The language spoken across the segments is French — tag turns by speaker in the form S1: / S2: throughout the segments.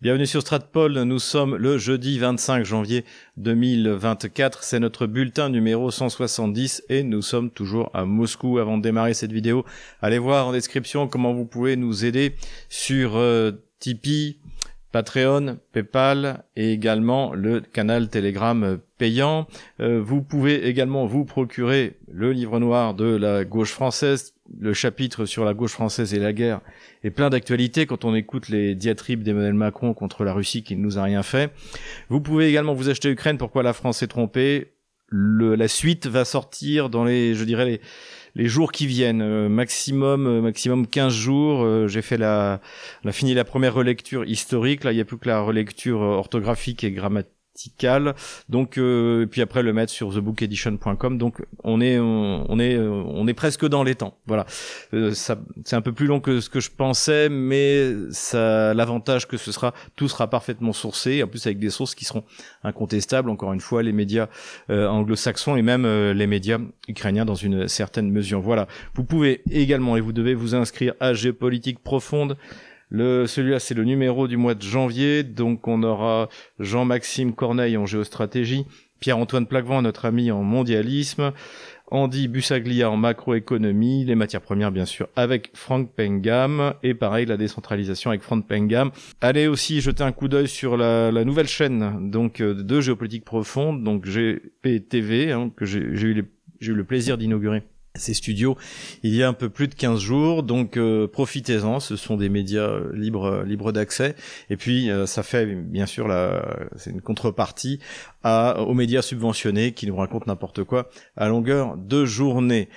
S1: Bienvenue sur Stratpol, nous sommes le jeudi 25 janvier 2024, c'est notre bulletin numéro 170 et nous sommes toujours à Moscou. Avant de démarrer cette vidéo, allez voir en description comment vous pouvez nous aider sur euh, Tipeee, Patreon, PayPal et également le canal Telegram payant. Euh, vous pouvez également vous procurer le livre noir de la gauche française, le chapitre sur la gauche française et la guerre et plein d'actualités quand on écoute les diatribes d'Emmanuel Macron contre la Russie qui ne nous a rien fait. Vous pouvez également vous acheter Ukraine, pourquoi la France est trompée. Le, la suite va sortir dans les, je dirais, les, les jours qui viennent, euh, maximum euh, maximum 15 jours. Euh, j'ai fait la, on a fini la première relecture historique. Là, il n'y a plus que la relecture orthographique et grammatique donc, euh, et puis après le mettre sur thebookedition.com. Donc, on est, on, est, on est presque dans les temps. Voilà. Euh, ça, c'est un peu plus long que ce que je pensais, mais ça, l'avantage que ce sera, tout sera parfaitement sourcé. En plus, avec des sources qui seront incontestables. Encore une fois, les médias euh, anglo-saxons et même les médias ukrainiens dans une certaine mesure. Voilà. Vous pouvez également et vous devez vous inscrire à Géopolitique Profonde le, celui-là, c'est le numéro du mois de janvier. Donc, on aura Jean-Maxime Corneille en géostratégie, Pierre-Antoine Plaquevent, notre ami en mondialisme, Andy Bussaglia en macroéconomie, les matières premières bien sûr avec Frank Pengam et pareil la décentralisation avec Frank Pengam. Allez aussi jeter un coup d'œil sur la, nouvelle chaîne donc euh, de géopolitique profonde donc GPTV hein, que j'ai eu, eu le plaisir d'inaugurer ces studios il y a un peu plus de 15 jours. Donc euh, profitez-en ce sont des médias euh, libres euh, libres d'accès. Et puis ça fait bien sûr la c'est une contrepartie à aux médias subventionnés qui nous racontent n'importe quoi à longueur de journée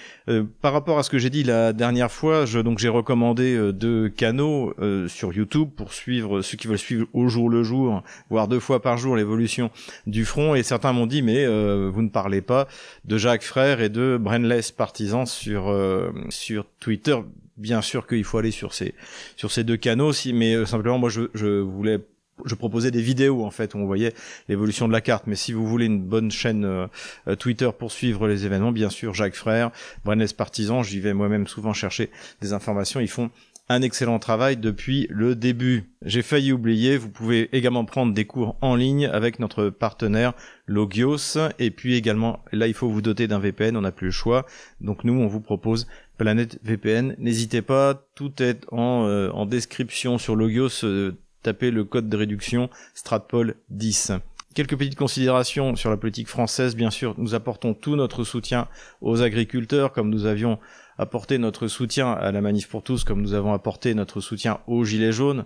S1: par rapport à ce que j'ai dit la dernière fois je donc j'ai recommandé deux canaux sur YouTube pour suivre ceux qui veulent suivre au jour le jour voire deux fois par jour l'évolution du front et certains m'ont dit mais vous ne parlez pas de Jacques Frère et de Brainless Partisan sur euh, sur Twitter. Bien sûr qu'il faut aller sur ces sur ces deux canaux, si, mais euh, simplement moi je, je voulais je proposais des vidéos en fait où on voyait l'évolution de la carte. Mais si vous voulez une bonne chaîne euh, Twitter pour suivre les événements, bien sûr Jacques Frère, Brennès Partisan, j'y vais moi-même souvent chercher des informations. Ils font un excellent travail depuis le début. J'ai failli oublier, vous pouvez également prendre des cours en ligne avec notre partenaire Logios et puis également là il faut vous doter d'un VPN, on n'a plus le choix. Donc nous on vous propose Planète VPN. N'hésitez pas, tout est en, euh, description sur Logios, euh, tapez le code de réduction Stratpol 10. Quelques petites considérations sur la politique française. Bien sûr, nous apportons tout notre soutien aux agriculteurs, comme nous avions apporté notre soutien à la manif pour tous, comme nous avons apporté notre soutien aux gilets jaunes.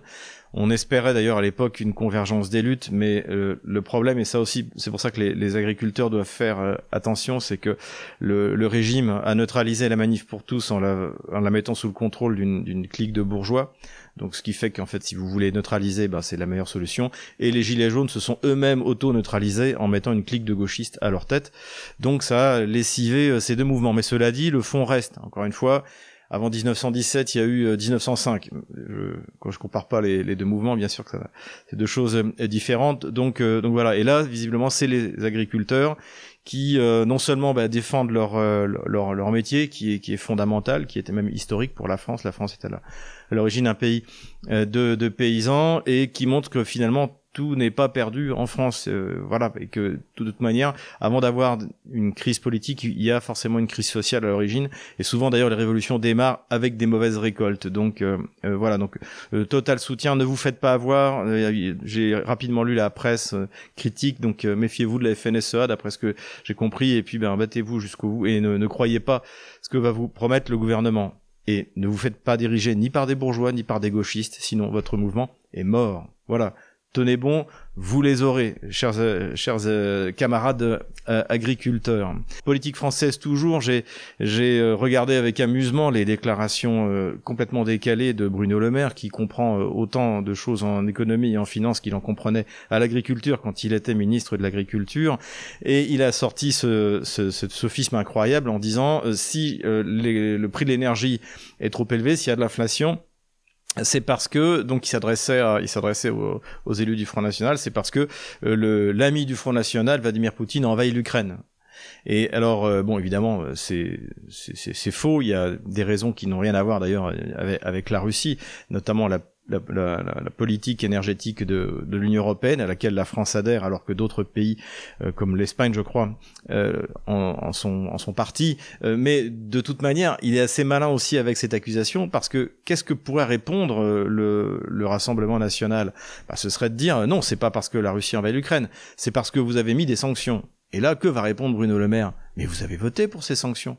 S1: On espérait d'ailleurs à l'époque une convergence des luttes, mais euh, le problème, et ça aussi, c'est pour ça que les, agriculteurs doivent faire euh, attention, c'est que le, régime a neutralisé la manif pour tous en la, en la mettant sous le contrôle d'une clique de bourgeois. Donc ce qui fait qu'en fait, si vous voulez neutraliser, ben, c'est la meilleure solution. Et les gilets jaunes se sont eux-mêmes auto-neutralisés en mettant une clique de gauchistes à leur tête. Donc ça a lessivé euh, ces deux mouvements. Mais cela dit, le fond reste. Encore une fois, avant 1917, il y a eu 1905. Euh, je, quand je compare pas les, deux mouvements, bien sûr que c'est deux choses euh, différentes. Donc, euh, donc voilà. Et là, visiblement, c'est les agriculteurs qui non seulement bah, défendent leur, leur, leur métier, qui est, qui est fondamental, qui était même historique pour la France. La France était à l'origine un pays de, de paysans et qui montre que finalement tout n'est pas perdu en France, euh, voilà, et que de toute manière, avant d'avoir une crise politique, il y a forcément une crise sociale à l'origine, et souvent d'ailleurs les révolutions démarrent avec des mauvaises récoltes. Donc euh, euh, voilà, donc total soutien, ne vous faites pas avoir. j'ai rapidement lu la presse critique, donc méfiez-vous de la FNSEA, d'après ce que j'ai compris, et puis ben battez-vous jusqu'au bout et ne, ne croyez pas ce que va vous promettre le gouvernement. Et ne vous faites pas diriger ni par des bourgeois ni par des gauchistes, sinon votre mouvement est mort. Voilà tenez bon, vous les aurez, chers, euh, chers euh, camarades euh, agriculteurs. Politique française toujours, j'ai j'ai regardé avec amusement les déclarations complètement décalées de Bruno Le Maire, qui comprend autant de choses en économie et en finance qu'il en comprenait à l'agriculture quand il était ministre de l'agriculture, et il a sorti ce, ce, ce sophisme incroyable en disant si le prix de l'énergie est trop élevé, s'il y a de l'inflation, c'est parce que donc il s'adressait il s'adressait aux, élus du Front National, c'est parce que euh, le l'ami du Front National, Vladimir Poutine, envahit l'Ukraine. Et alors, euh, bon, évidemment, euh, c'est c'est faux. Il y a des raisons qui n'ont rien à voir d'ailleurs avec, avec, la Russie, notamment la la, la, la, politique énergétique de, de l'Union européenne à laquelle la France adhère, alors que d'autres pays euh, comme l'Espagne, je crois, euh, en, en, sont, en sont partis. Euh, mais de toute manière, il est assez malin aussi avec cette accusation parce que qu'est-ce que pourrait répondre le, le Rassemblement national? Bah, Ce serait de dire non, c'est pas parce que la Russie envahit l'Ukraine, c'est parce que vous avez mis des sanctions. Et là, que va répondre Bruno Le Maire? Mais vous avez voté pour ces sanctions.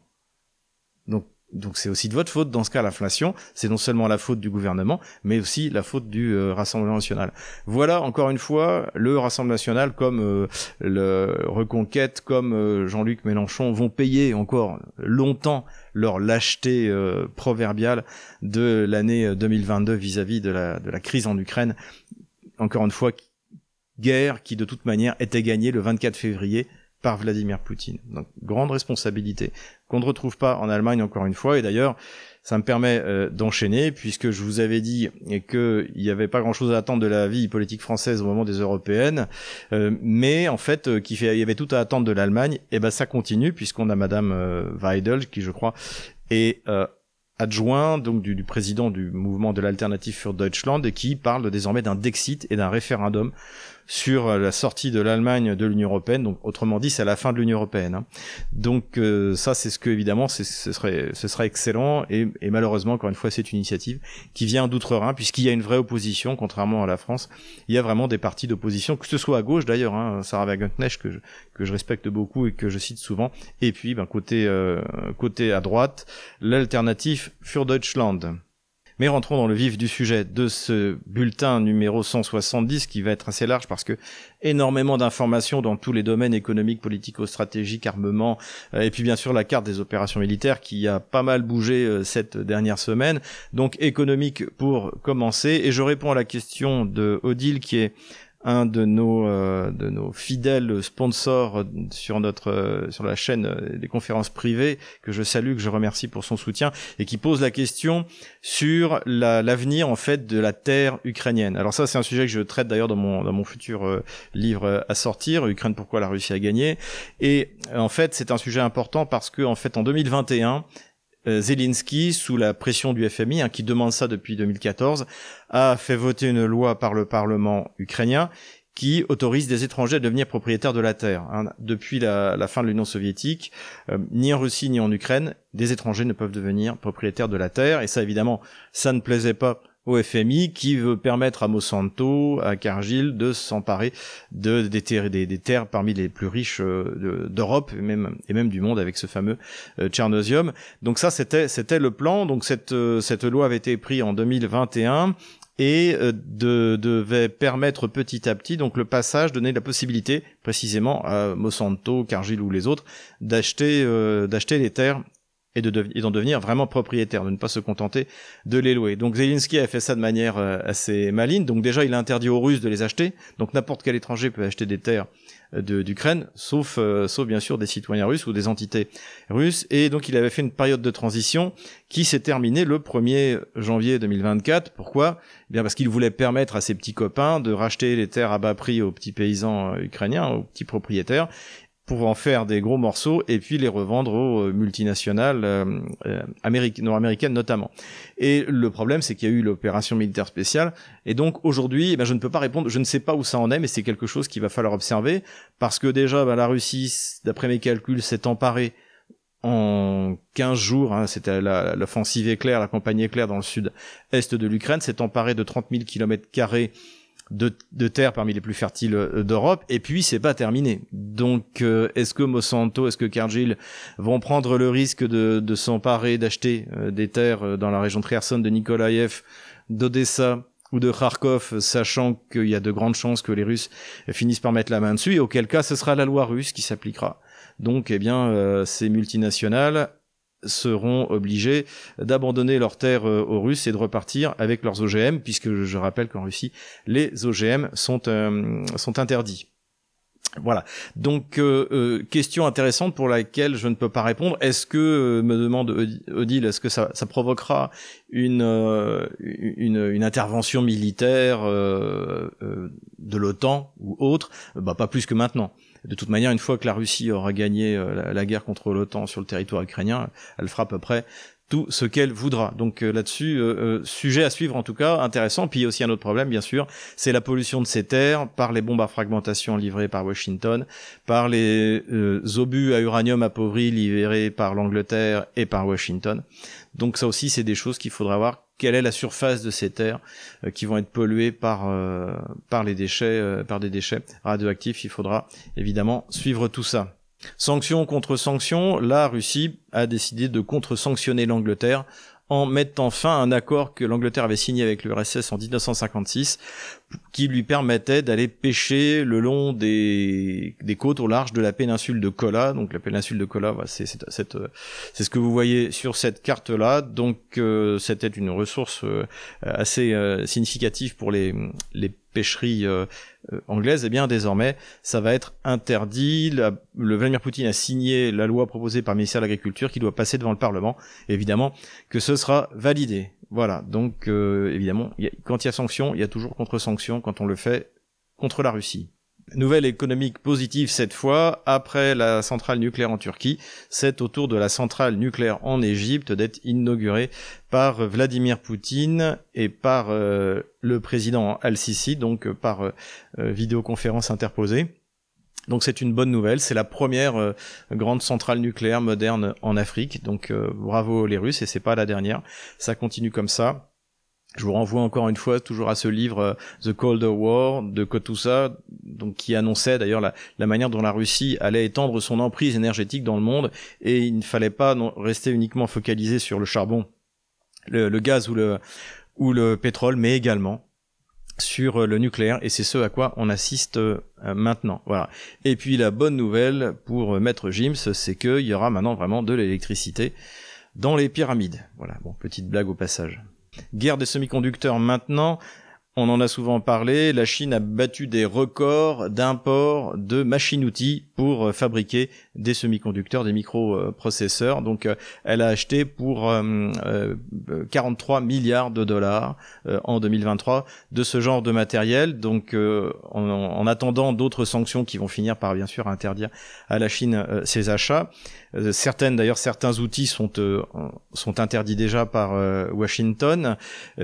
S1: Donc c'est aussi de votre faute dans ce cas l'inflation, c'est non seulement la faute du gouvernement, mais aussi la faute du euh, Rassemblement national. Voilà encore une fois le Rassemblement national comme euh, le Reconquête, comme euh, Jean-Luc Mélenchon vont payer encore longtemps leur lâcheté proverbiale de l'année 2022 vis-à-vis de la, de la crise en Ukraine. Encore une fois, guerre qui de toute manière était gagnée le 24 février par Vladimir Poutine. Donc grande responsabilité qu'on ne retrouve pas en Allemagne encore une fois. Et d'ailleurs, ça me permet euh, d'enchaîner puisque je vous avais dit qu'il n'y avait pas grand-chose à attendre de la vie politique française au moment des européennes, euh, mais en fait, euh, qu'il y avait tout à attendre de l'Allemagne. Et ben ça continue puisqu'on a Madame Weidel qui, je crois, est adjoint donc du, du, président du mouvement de l'alternative für Deutschland et qui parle désormais d'un Dexit et d'un référendum sur euh, la sortie de l'Allemagne de l'Union européenne. Donc, autrement dit, c'est la fin de l'Union européenne. Hein. Donc, euh, ça, c'est ce que évidemment, ce serait, ce serait excellent. Et, et, malheureusement, encore une fois, c'est une initiative qui vient d'outre-Rhin, puisqu'il y a une vraie opposition, contrairement à la France. Il y a vraiment des partis d'opposition, que ce soit à gauche d'ailleurs, hein, Sarah Wagenknecht que je, que je respecte beaucoup et que je cite souvent. Et puis, ben, côté, euh, côté à droite, l'alternative für Deutschland. Mais rentrons dans le vif du sujet de ce bulletin numéro 170 qui va être assez large parce que énormément d'informations dans tous les domaines économiques, politico-stratégiques, armement, euh, et puis bien sûr la carte des opérations militaires qui a pas mal bougé euh, cette dernière semaine. Donc économique pour commencer. Et je réponds à la question de Odile qui est un de nos euh, de nos fidèles sponsors sur notre euh, sur la chaîne euh, des conférences privées que je salue que je remercie pour son soutien et qui pose la question sur l'avenir en fait de la terre ukrainienne. Alors ça c'est un sujet que je traite d'ailleurs dans mon dans mon futur livre à sortir Ukraine pourquoi la Russie a gagné et en fait c'est un sujet important parce que en fait en 2021 euh, Zelensky, sous la pression du FMI, hein, qui demande ça depuis 2014, a fait voter une loi par le Parlement ukrainien qui autorise des étrangers à devenir propriétaires de la terre. Hein. Depuis la, fin de l'Union soviétique, euh, ni en Russie ni en Ukraine, des étrangers ne peuvent devenir propriétaires de la terre. Et ça, évidemment, ça ne plaisait pas au FMI qui veut permettre à Monsanto, à Cargill de s'emparer de, des, terres, parmi les plus riches euh, d'Europe et même, et même du monde avec ce fameux euh, Tchernosium. Donc ça, c'était c'était le plan. Donc cette, euh, cette loi avait été prise en 2021 et de, devait permettre petit à petit donc le passage, donner la possibilité précisément à Monsanto, Cargill ou les autres d'acheter d'acheter les terres et d'en devenir vraiment propriétaire, de ne pas se contenter de les louer. Donc Zelensky a fait ça de manière euh, assez maligne. Donc déjà, il a interdit aux Russes de les acheter. Donc n'importe quel étranger peut acheter des terres euh, d'Ukraine, sauf, euh, sauf bien sûr des citoyens russes ou des entités russes. Et donc il avait fait une période de transition qui s'est terminée le 1er janvier 2024. Pourquoi? Eh Bien parce qu'il voulait permettre à ses petits copains de racheter les terres à bas prix aux petits paysans ukrainiens, aux petits propriétaires, pour en faire des gros morceaux et puis les revendre aux euh, multinationales euh, euh nord-américaines notamment. Et le problème, c'est qu'il y a eu l'opération militaire spéciale, et donc aujourd'hui, eh ben, je ne peux pas répondre, je ne sais pas où ça en est, mais c'est quelque chose qu'il va falloir observer, parce que déjà, ben, la Russie, d'après mes calculs, s'est emparée en 15 jours, hein, c'était l'offensive éclair, la campagne éclair dans le sud-est de l'Ukraine, s'est emparée de 30 000 kilomètres carrés de, de terres parmi les plus fertiles euh, d'Europe. Et puis c'est pas terminé. Donc euh, est-ce que Monsanto, est-ce que Cargill vont prendre le risque de, de s'emparer, d'acheter euh, des terres dans la région de Kherson, de Nikolaev, d'Odessa ou de Kharkov, sachant qu'il y a de grandes chances que les Russes finissent par mettre la main dessus, et auquel cas ce sera la loi russe qui s'appliquera. Donc, eh bien, ces multinationales seront obligés d'abandonner leurs terres euh, aux Russes et de repartir avec leurs OGM, puisque je rappelle qu'en Russie, les OGM sont, euh, sont interdits. Voilà. Donc euh, question intéressante pour laquelle je ne peux pas répondre. Est-ce que me demande Odile, est-ce que ça, provoquera une, une, une intervention militaire de l'OTAN ou autre? Bah pas plus que maintenant. De toute manière, une fois que la Russie aura gagné euh, la, guerre contre l'OTAN sur le territoire ukrainien, elle fera à peu près tout ce qu'elle voudra. Donc euh, là-dessus, euh, sujet à suivre en tout cas, intéressant. Puis aussi un autre problème, bien sûr, c'est la pollution de ces terres par les bombes à fragmentation livrées par Washington, par les obus à uranium appauvri livrés par l'Angleterre et par Washington. Donc ça aussi, c'est des choses qu'il faudra voir. Quelle est la surface de ces terres qui vont être polluées par par les déchets, par des déchets radioactifs? Il faudra évidemment suivre tout ça. Sanction contre sanction, la Russie a décidé de contre-sanctionner l'Angleterre en mettant fin à un accord que l'Angleterre avait signé avec l'URSS en 1956 qui lui permettait d'aller pêcher le long des, des côtes au large de la péninsule de Kola. Donc la péninsule de Kola, c'est c'est ce que vous voyez sur cette carte-là. Donc euh, c'était une ressource euh, assez euh, significative pour les, les pêcheries anglaises. Et eh bien désormais, ça va être interdit. le Vladimir Poutine a signé la loi proposée par le ministère de l'Agriculture qui doit passer devant le Parlement. évidemment que ce sera validé. Voilà, donc euh, évidemment, quand il y a sanction, il y a toujours contre-sanction quand on le fait contre la Russie. Nouvelle économique positive cette fois, après la centrale nucléaire en Turquie, c'est au tour de la centrale nucléaire en Égypte d'être inaugurée par Vladimir Poutine et par euh, le président Al-Sisi, donc par euh, vidéoconférence interposée. Donc c'est une bonne nouvelle, c'est la première euh, grande centrale nucléaire moderne en Afrique. Donc euh, bravo les Russes et c'est pas la dernière. Ça continue comme ça. Je vous renvoie encore une fois toujours à ce livre euh, The Cold War de Kotusa, donc qui annonçait d'ailleurs la, manière dont la Russie allait étendre son emprise énergétique dans le monde et il ne fallait pas rester uniquement focalisé sur le charbon, le, gaz ou le pétrole, mais également sur euh, le nucléaire et c'est ce à quoi on assiste euh, maintenant. Voilà. Et puis la bonne nouvelle pour Maître Jims, c'est qu'il y aura maintenant vraiment de l'électricité dans les pyramides. Voilà, bon, petite blague au passage. Guerre des semi-conducteurs maintenant. On en a souvent parlé, la Chine a battu des records d'import de machines-outils pour euh, fabriquer des semi-conducteurs, des microprocesseurs. Donc euh, elle a acheté pour 43 euh, milliards de dollars en 2023 de ce genre de matériel. Donc en, attendant d'autres sanctions qui vont finir par bien sûr interdire à la Chine ses achats. certaines d'ailleurs certains outils sont sont interdits déjà par Washington.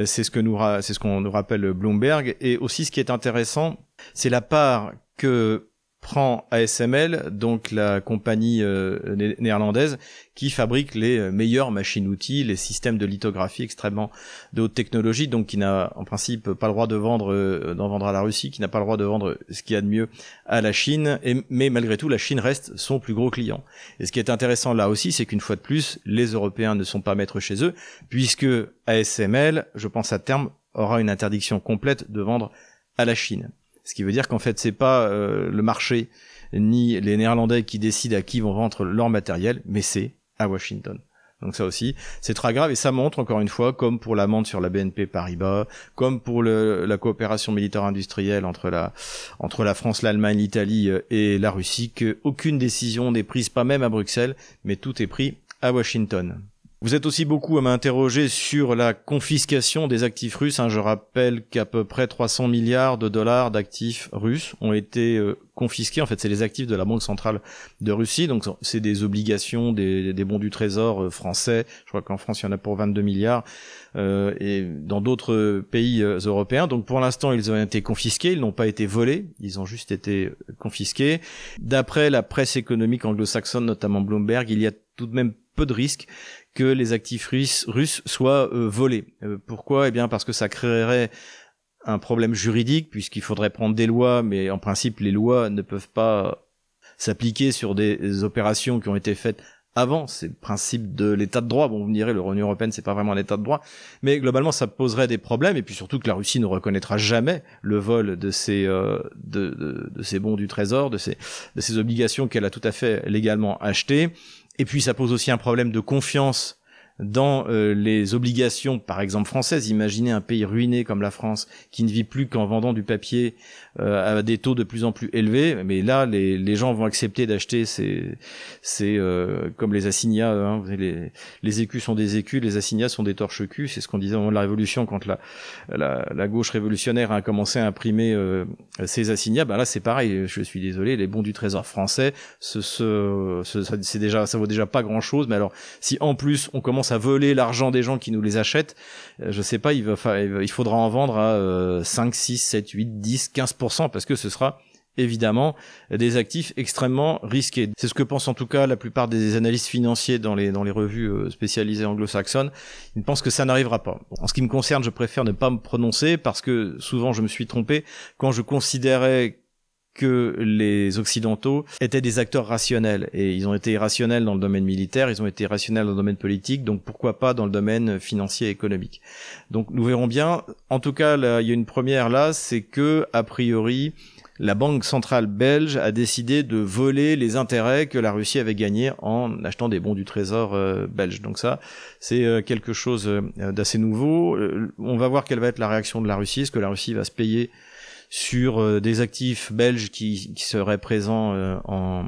S1: c'est ce que nous c'est ce qu'on nous rappelle Bloomberg. Et aussi, ce qui est intéressant, c'est la part que prend ASML, donc la compagnie euh, néerlandaise qui fabrique les euh, meilleures machines-outils, les systèmes de lithographie extrêmement de haute technologie, donc qui n'a en principe pas le droit de vendre, euh, d'en vendre à la Russie, qui n'a pas le droit de vendre ce qu'il y a de mieux à la Chine, mais malgré tout, la Chine reste son plus gros client. Et ce qui est intéressant là aussi, c'est qu'une fois de plus, les Européens ne sont pas maîtres chez eux, puisque ASML, je pense à terme, aura une interdiction complète de vendre à la Chine. Ce qui veut dire qu'en fait, c'est pas euh, le marché ni les Néerlandais qui décident à qui vont vendre leur matériel, mais c'est à Washington. Donc ça aussi, c'est très grave et ça montre encore une fois, comme pour l'amende sur la BNP Paribas, comme pour la coopération militaire industrielle entre la entre la France, l'Allemagne, l'Italie euh, et la Russie, qu'aucune décision n'est prise, pas même à Bruxelles, mais tout est pris à Washington. Vous êtes aussi beaucoup à m'interroger sur la confiscation des actifs russes. Hein. Je rappelle qu'à peu près 300 milliards de dollars d'actifs russes ont été euh, confisqués. En fait, c'est les actifs de la Banque centrale de Russie. Donc, c'est des obligations, des, bons du trésor euh, français. Je crois qu'en France, il y en a pour 22 milliards. Euh, et dans d'autres pays européens. Donc, pour l'instant, ils ont été confisqués. Ils n'ont pas été volés. Ils ont juste été confisqués. D'après la presse économique anglo-saxonne, notamment Bloomberg, il y a tout de même peu de risques que les actifs russes, soient euh, volés. Euh, pourquoi? Eh bien parce que ça créerait un problème juridique puisqu'il faudrait prendre des lois, mais en principe les lois ne peuvent pas s'appliquer sur des opérations qui ont été faites avant, c'est le principe de l'état de droit. Bon, vous me direz, l'Union européenne, c'est pas vraiment un état de droit, mais globalement, ça poserait des problèmes, et puis surtout que la Russie ne reconnaîtra jamais le vol de ces euh, de, de, de, ces bons du trésor, de ces de ces obligations qu'elle a tout à fait légalement achetées. Et puis ça pose aussi un problème de confiance dans euh, les obligations, par exemple françaises. Imaginez un pays ruiné comme la France qui ne vit plus qu'en vendant du papier euh, à des taux de plus en plus élevés. Mais là, les, les gens vont accepter d'acheter ces, ces euh, comme les assignats. Hein, les, les écus sont des écus, les assignats sont des torches-cul. C'est ce qu'on disait au moment de la Révolution quand la, la, la, gauche révolutionnaire a commencé à imprimer ces assignats, bah là c'est pareil. Je suis désolé, les bons du Trésor français, ce, ce, c'est déjà, ça vaut déjà pas grand chose. Mais alors, si en plus on commence à voler l'argent des gens qui nous les achètent, je sais pas, il va, il faudra en vendre à 5, 6, 7, 8, 10, 15% parce que ce sera évidemment des actifs extrêmement risqués. C'est ce que pensent en tout cas la plupart des analystes financiers dans les, dans les revues euh, spécialisées anglo-saxonnes. Ils pensent que ça n'arrivera pas. En ce qui me concerne, je préfère ne pas me prononcer parce que souvent je me suis trompé quand je considérais que les Occidentaux étaient des acteurs rationnels. Et ils ont été irrationnels dans le domaine militaire, ils ont été rationnels dans le domaine politique, donc pourquoi pas dans le domaine financier et économique. Donc nous verrons bien. En tout cas, il y a une première là, c'est que, a priori, la Banque centrale belge a décidé de voler les intérêts que la Russie avait gagnés en achetant des bons du trésor euh, belge. Donc ça, c'est euh, quelque chose euh, d'assez nouveau. on va voir quelle va être la réaction de la Russie. Est-ce que la Russie va se payer sur des actifs belges qui, seraient présents en,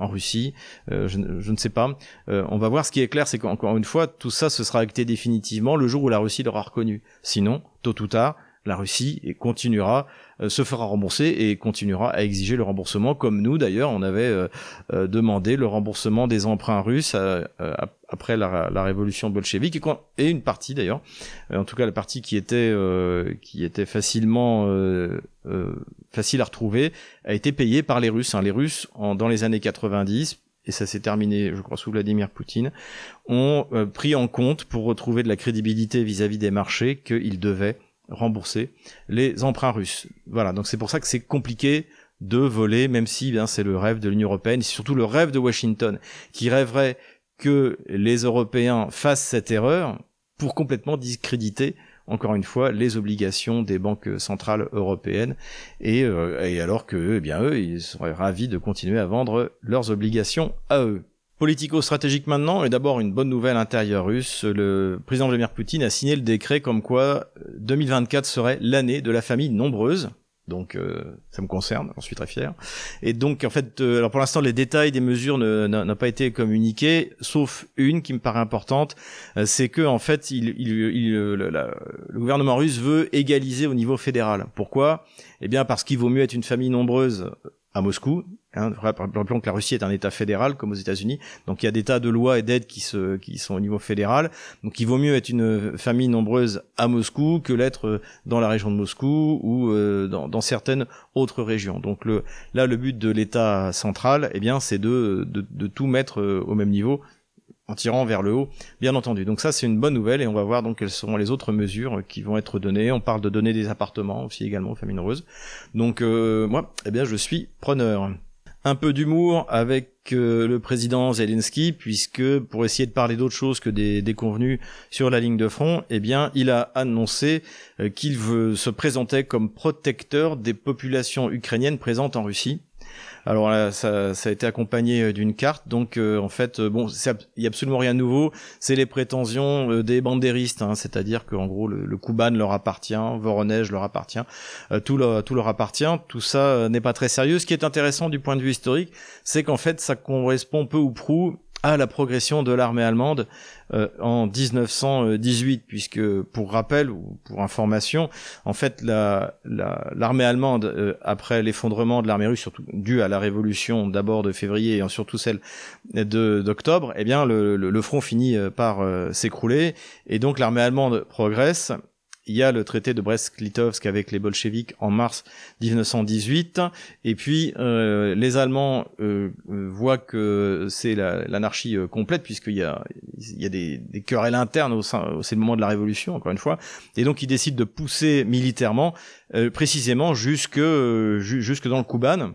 S1: Russie. je, ne sais pas. on va voir. Ce qui est clair, c'est qu'encore une fois, tout ça se sera acté définitivement le jour où la Russie l'aura reconnu. Sinon, tôt ou tard, la Russie continuera euh, se fera rembourser et continuera à exiger le remboursement, comme nous d'ailleurs, on avait euh, euh, demandé le remboursement des emprunts russes après la, révolution bolchevique et, une partie d'ailleurs, en tout cas la partie qui était qui était facilement facile à retrouver, a été payée par les Russes. Hein. Les Russes, dans les années 90, et ça s'est terminé, je crois, sous Vladimir Poutine, ont pris en compte pour retrouver de la crédibilité vis-à-vis des marchés qu'ils devaient rembourser les emprunts russes. Voilà, donc c'est pour ça que c'est compliqué de voler, même si bien c'est le rêve de l'Union européenne, c'est surtout le rêve de Washington, qui rêverait que les Européens fassent cette erreur pour complètement discréditer encore une fois les obligations des banques centrales européennes et, euh, alors que eh bien eux ils seraient ravis de continuer à vendre leurs obligations à eux. Politico-stratégique maintenant, et d'abord une bonne nouvelle intérieure russe. Le président Vladimir Poutine a signé le décret comme quoi 2024 serait l'année de la famille nombreuse. Donc euh, ça me concerne, j'en suis très fier. Et donc en fait, euh, alors pour l'instant les détails des mesures n'ont pas été communiqués, sauf une qui me paraît importante, euh, c'est que en fait le gouvernement russe veut égaliser au niveau fédéral. Pourquoi? Eh bien parce qu'il vaut mieux être une famille nombreuse à Moscou. Hein, rappelons que la Russie est un État fédéral comme aux États-Unis, donc il y a des tas de lois et d'aides qui, se, qui sont au niveau fédéral. Donc il vaut mieux être une famille nombreuse à Moscou que l'être dans la région de Moscou ou euh, dans, dans, certaines autres régions. Donc le, là, le but de l'État central, eh bien, c'est de, de, de tout mettre euh, au même niveau en tirant vers le haut, bien entendu. Donc ça, c'est une bonne nouvelle et on va voir donc quelles seront les autres mesures qui vont être données. On parle de donner des appartements aussi également aux familles nombreuses. Donc euh, moi, eh bien, je suis preneur. Un peu d'humour avec euh, le président Zelensky, puisque pour essayer de parler d'autre chose que des déconvenus sur la ligne de front, eh bien, il a annoncé euh, qu'il se présenter comme protecteur des populations ukrainiennes présentes en Russie. Alors là, ça, a été accompagné euh, d'une carte. Donc euh, en fait, euh, bon, il y a absolument rien de nouveau. C'est les prétentions des bandéristes, hein, c'est-à-dire qu'en gros le, Kuban leur appartient, Voronezh leur appartient, tout, leur, tout leur appartient. Tout ça n'est pas très sérieux. Ce qui est intéressant du point de vue historique, c'est qu'en fait ça correspond peu ou prou à la progression de l'armée allemande euh, en 1918, puisque pour rappel ou pour information, en fait l'armée la, allemande, euh, après l'effondrement de l'armée russe, surtout dû à la révolution d'abord de février et surtout celle d'octobre, eh bien le, le, front finit euh, par s'écrouler. Et donc l'armée allemande progresse il y a le traité de Brest-Litovsk avec les bolcheviks en mars 1918, et puis euh, les Allemands euh, euh, voient que c'est l'anarchie complète puisqu'il y a, il y a des, querelles internes au sein, c'est le moment de la révolution encore une fois, et donc ils décident de pousser militairement précisément jusque jusque dans le Kuban,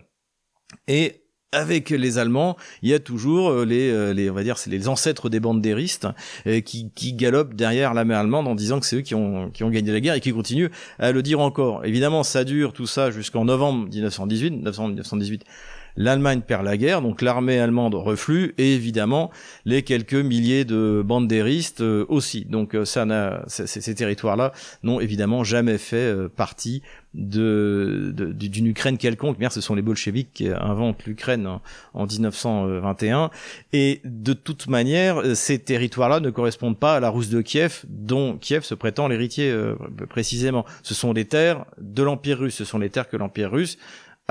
S1: et avec les Allemands, il y a toujours euh, les, euh, les on va dire, c'est les ancêtres des bandéristes euh, qui, qui galopent derrière la mer allemande en disant que c'est eux qui ont, qui ont gagné la guerre et qui continuent à le dire encore. Évidemment, ça dure tout ça jusqu'en novembre 1918, 1918 l'Allemagne perd la guerre, donc l'armée allemande reflue, et évidemment les quelques milliers de bandéristes euh, aussi. Donc euh, ça n'a, ces territoires-là n'ont évidemment jamais fait euh, partie de, d'une Ukraine quelconque. Bien, ce sont les bolcheviks qui inventent l'Ukraine en, en, 1921. Et de toute manière, ces territoires-là ne correspondent pas à la Rousse de Kiev, dont Kiev se prétend l'héritier précisément. Ce sont des terres de l'Empire russe. Ce sont les terres que l'Empire russe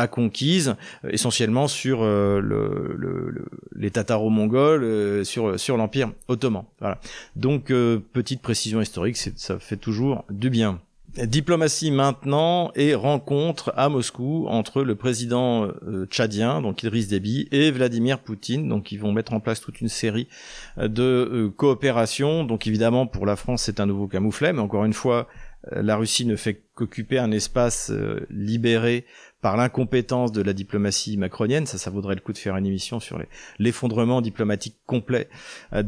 S1: conquise euh, essentiellement sur euh, le, le, les tataro-mongols, euh, sur sur l'empire ottoman. Voilà. Donc petite précision historique, ça fait toujours du bien. Diplomatie maintenant et rencontre à Moscou entre le président tchadien, donc Idriss Déby, et Vladimir Poutine. Donc ils vont mettre en place toute une série de coopérations. Donc évidemment pour la France c'est un nouveau camouflet, mais encore une fois la Russie ne fait qu'occuper un espace libéré par l'incompétence de la diplomatie macronienne. Ça, ça vaudrait le coup de faire une émission sur l'effondrement diplomatique complet euh,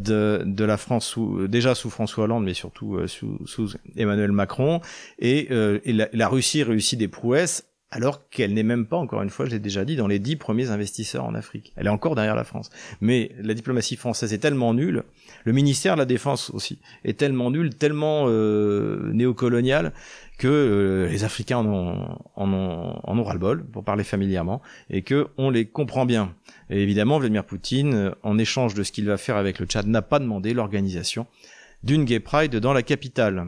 S1: de, la France sous, déjà sous François Hollande, mais surtout euh, sous, Emmanuel Macron. Et, euh, la, Russie réussit des prouesses alors qu'elle n'est même pas, encore une fois, je l'ai déjà dit, dans les dix premiers investisseurs en Afrique. Elle est encore derrière la France. Mais la diplomatie française est tellement nulle, le ministère de la Défense aussi est tellement nul, tellement euh, néocolonial, que euh, les Africains en ont, en ont, ras-le-bol, pour parler familièrement, et que on les comprend bien. Évidemment, Vladimir Poutine, en échange de ce qu'il va faire avec le Tchad, n'a pas demandé l'organisation d'une Gay Pride dans la capitale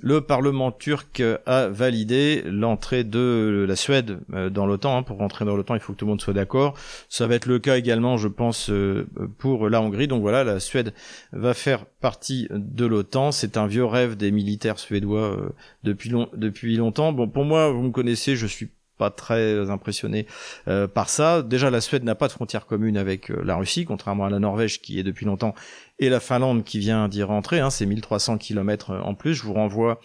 S1: le Parlement turc a validé l'entrée de la Suède euh, dans l'OTAN. Hein. Pour rentrer dans l'OTAN, il faut que tout le monde soit d'accord. Ça va être le cas également, je pense, euh, pour la Hongrie. Donc voilà, la Suède va faire partie de l'OTAN. C'est un vieux rêve des militaires suédois euh, depuis, depuis longtemps. Bon, pour moi, vous me connaissez, je suis pas très impressionné euh, par ça. Déjà, la Suède n'a pas de frontière commune avec euh, la Russie, contrairement à la Norvège qui est depuis longtemps, et la Finlande qui vient d'y rentrer. Hein, c'est 1300 kilomètres en plus. Je vous renvoie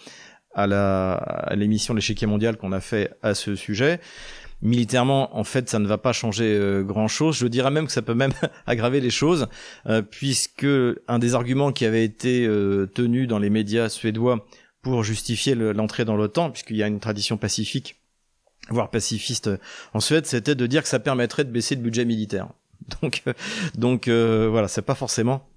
S1: à la l'émission L'échiquier mondial qu'on a fait à ce sujet. Militairement, en fait, ça ne va pas changer euh, grand-chose. Je dirais même que ça peut même aggraver les choses, puisque un des arguments qui avait été tenu dans les médias suédois pour justifier l'entrée dans l'OTAN, puisqu'il y a une tradition pacifique voire pacifiste en Suède, c'était de dire que ça permettrait de baisser le budget militaire. Donc, euh, donc euh, voilà, c'est pas forcément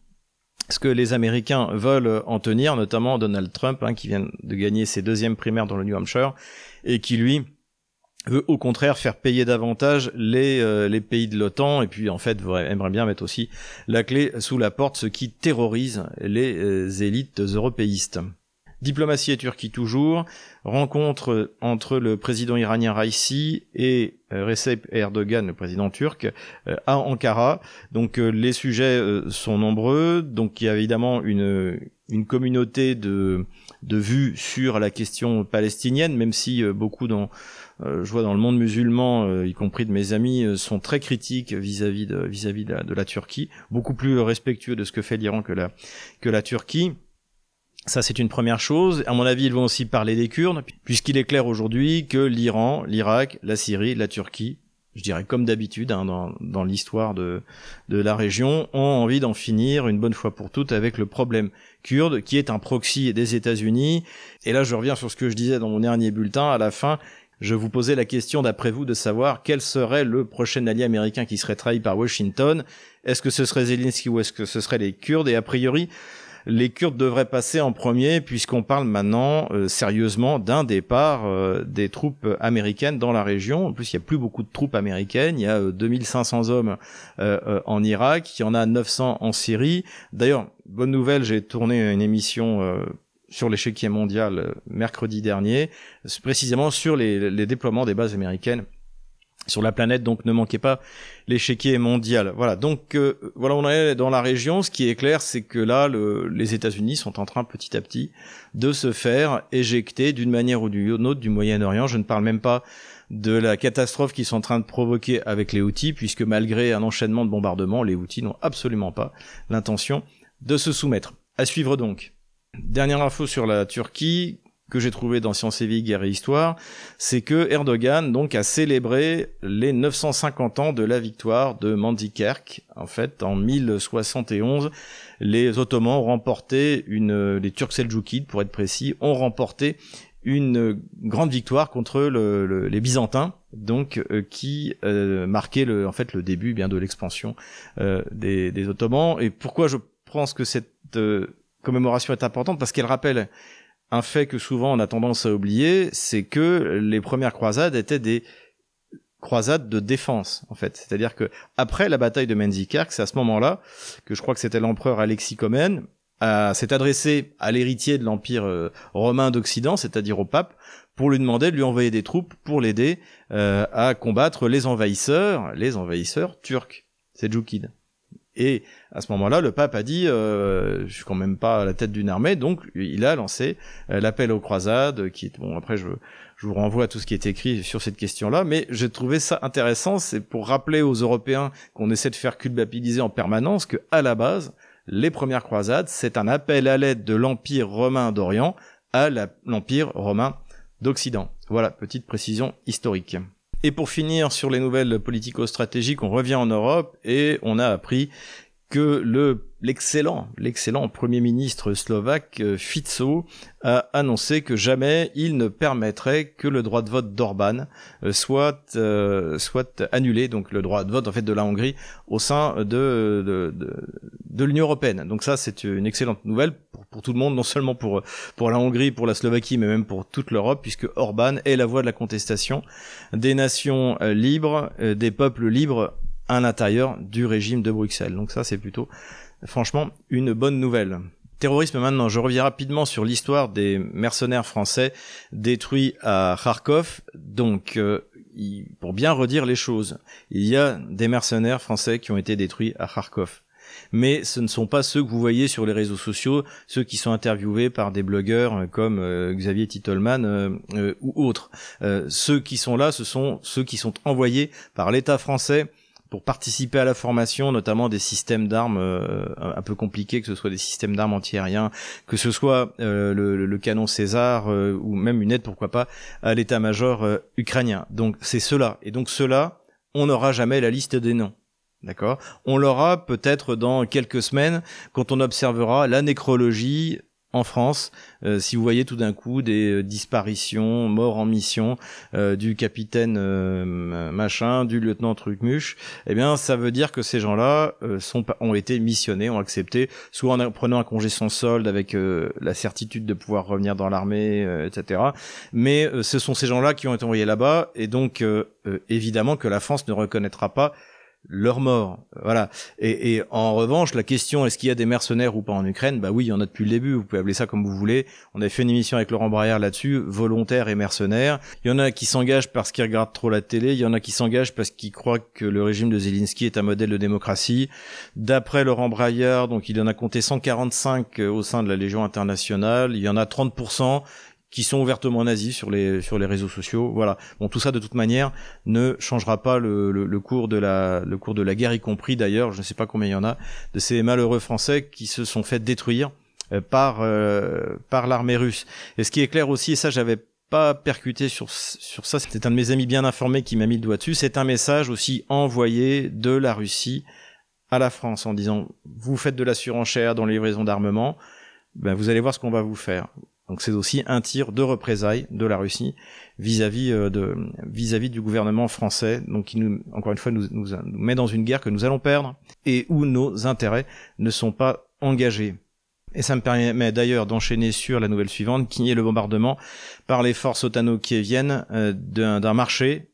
S1: ce que les Américains veulent en tenir, notamment Donald Trump, hein, qui vient de gagner ses deuxièmes primaires dans le New Hampshire, et qui lui veut au contraire faire payer davantage les, euh, les pays de l'OTAN, et puis en fait aimerait bien mettre aussi la clé sous la porte, ce qui terrorise les élites européistes. Diplomatie et Turquie toujours. Rencontre entre le président iranien Raisi et euh, Recep Erdogan, le président turc, euh, à Ankara. Donc euh, les sujets sont nombreux. Donc il y a évidemment une, communauté de, de vues sur la question palestinienne, même si beaucoup dans je vois dans le monde musulman, y compris de mes amis, sont très critiques vis-à-vis de vis-à-vis de, de, la Turquie, beaucoup plus respectueux de ce que fait l'Iran que la que la Turquie. Ça, c'est une première chose. À mon avis, ils vont aussi parler des Kurdes, puisqu'il est clair aujourd'hui que l'Iran, l'Irak, la Syrie, la Turquie, je dirais comme d'habitude hein, dans, l'histoire de, de la région, ont envie d'en finir une bonne fois pour toutes avec le problème kurde, qui est un proxy des États-Unis. Et là, je reviens sur ce que je disais dans mon dernier bulletin. À la fin, je vous posais la question, d'après vous, de savoir quel serait le prochain allié américain qui serait trahi par Washington. Est-ce que ce serait Zelensky ou est-ce que ce serait les Kurdes? Et a priori, les Kurdes devraient passer en premier puisqu'on parle maintenant euh, sérieusement d'un départ euh, des troupes américaines dans la région. En plus, il y a plus beaucoup de troupes américaines. Il y a 2500 euh, hommes en Irak, il y en a 900 en Syrie. D'ailleurs, bonne nouvelle, j'ai tourné une émission sur l'échiquier mondial mercredi dernier, précisément sur les déploiements des bases américaines sur la planète, donc ne manquez pas l'échiquier mondial. Voilà, donc euh, voilà, on est dans la région. Ce qui est clair, c'est que là, le, les États-Unis sont en train petit à petit de se faire éjecter d'une manière ou d'une autre du Moyen-Orient. Je ne parle même pas de la catastrophe qu'ils sont en train de provoquer avec les outils, puisque malgré un enchaînement de bombardements, les outils n'ont absolument pas l'intention de se soumettre. À suivre donc. Dernière info sur la Turquie, que j'ai trouvé dans Sciences et Vie, Guerre et Histoire, c'est que Erdogan donc a célébré les 950 ans de la victoire de Mandikerk. En fait, en 1071, les Ottomans ont remporté une, les Turcs seljoukides, pour être précis, ont remporté une grande victoire contre les Byzantins, donc qui marquait le, en fait le début bien de l'expansion des, des, Ottomans. Et pourquoi je pense que cette commémoration est importante? Parce qu'elle rappelle un fait que souvent on a tendance à oublier, c'est que les premières croisades étaient des croisade de défense en fait. C'est-à-dire que après la bataille de Menzikark, c'est à ce moment-là que je crois que c'était l'empereur Alexis Comène s'est adressé à l'héritier de l'empire euh, romain d'Occident, c'est-à-dire au pape, pour lui demander de lui envoyer des troupes pour l'aider euh, à combattre les envahisseurs, les envahisseurs turcs, c'est Djoukid. Et à ce moment-là, le pape a dit, euh, je suis quand même pas à la tête d'une armée, donc il a lancé euh, l'appel aux croisades, qui est bon. Après, je, je vous renvoie à tout ce qui est écrit sur cette question-là, mais j'ai trouvé ça intéressant, c'est pour rappeler aux Européens qu'on essaie de faire culpabiliser en permanence que à la base, les premières croisades, c'est un appel à l'aide de l'Empire romain d'Orient à l'Empire romain d'Occident. Voilà, petite précision historique. Et pour finir sur les nouvelles politico-stratégiques, on revient en Europe et on a appris que le l'excellent, l'excellent premier ministre slovaque euh, Fico a annoncé que jamais il ne permettrait que le droit de vote d'Orban euh, soit euh, soit annulé, donc le droit de vote en fait de la Hongrie au sein de de, de, de l'Union européenne. Donc ça c'est une excellente nouvelle pour, tout le monde, non seulement pour pour la Hongrie, pour la Slovaquie, mais même pour toute l'Europe, puisque Orban est la voix de la contestation des nations libres, des peuples libres à l'intérieur du régime de Bruxelles. Donc ça, c'est plutôt, franchement, une bonne nouvelle. Terrorisme maintenant, je reviens rapidement sur l'histoire des mercenaires français détruits à Kharkov. Donc, euh, pour bien redire les choses, il y a des mercenaires français qui ont été détruits à Kharkov. Mais ce ne sont pas ceux que vous voyez sur les réseaux sociaux, ceux qui sont interviewés par des blogueurs comme euh, Xavier Titelman euh, ou autres. ceux qui sont là, ce sont ceux qui sont envoyés par l'État français pour participer à la formation, notamment des systèmes d'armes euh, un peu compliqués, que ce soit des systèmes d'armes antiaériens, que ce soit euh, le, canon César euh, ou même une aide, pourquoi pas, à l'état-major ukrainien. Donc c'est cela. Et donc cela, on n'aura jamais la liste des noms. D'accord On l'aura peut-être dans quelques semaines quand on observera la nécrologie en France, euh, si vous voyez tout d'un coup des euh, disparitions, morts en mission euh, du capitaine machin, du lieutenant Trucmuche, eh bien ça veut dire que ces gens-là sont ont été missionnés, ont accepté, soit en prenant un congé sans solde avec la certitude de pouvoir revenir dans l'armée, etc. Mais ce sont ces gens-là qui ont été envoyés là-bas, et donc évidemment que la France ne reconnaîtra pas leur mort. Voilà. Et, et, en revanche, la question est-ce qu'il y a des mercenaires ou pas en Ukraine? Bah oui, il y en a depuis le début. Vous pouvez appeler ça comme vous voulez. On a fait une émission avec Laurent Braillard là-dessus, volontaires et mercenaires. Il y en a qui s'engagent parce qu'ils regardent trop la télé. Il y en a qui s'engagent parce qu'ils croient que le régime de Zelensky est un modèle de démocratie. D'après Laurent Braillard, donc il en a compté 145 au sein de la Légion internationale. Il y en a 30 qui sont ouvertement nazis sur les sur les réseaux sociaux. Voilà. Bon, tout ça de toute manière ne changera pas le, le, cours de la le cours de la guerre, y compris d'ailleurs, je ne sais pas combien il y en a, de ces malheureux Français qui se sont fait détruire euh, par euh, par l'armée russe. Et ce qui est clair aussi, et ça j'avais pas percuté sur sur ça, c'était un de mes amis bien informés qui m'a mis le doigt dessus. C'est un message aussi envoyé de la Russie à la France en disant vous faites de la surenchère dans les livraisons d'armement, ben vous allez voir ce qu'on va vous faire. Donc c'est aussi un tir de représailles de la Russie vis-à-vis euh, de vis-à-vis du gouvernement français, donc qui nous encore une fois nous, met dans une guerre que nous allons perdre et où nos intérêts ne sont pas engagés. Et ça me permet d'ailleurs d'enchaîner sur la nouvelle suivante, qui est le bombardement par les forces otano-kieviennes euh, d'un marché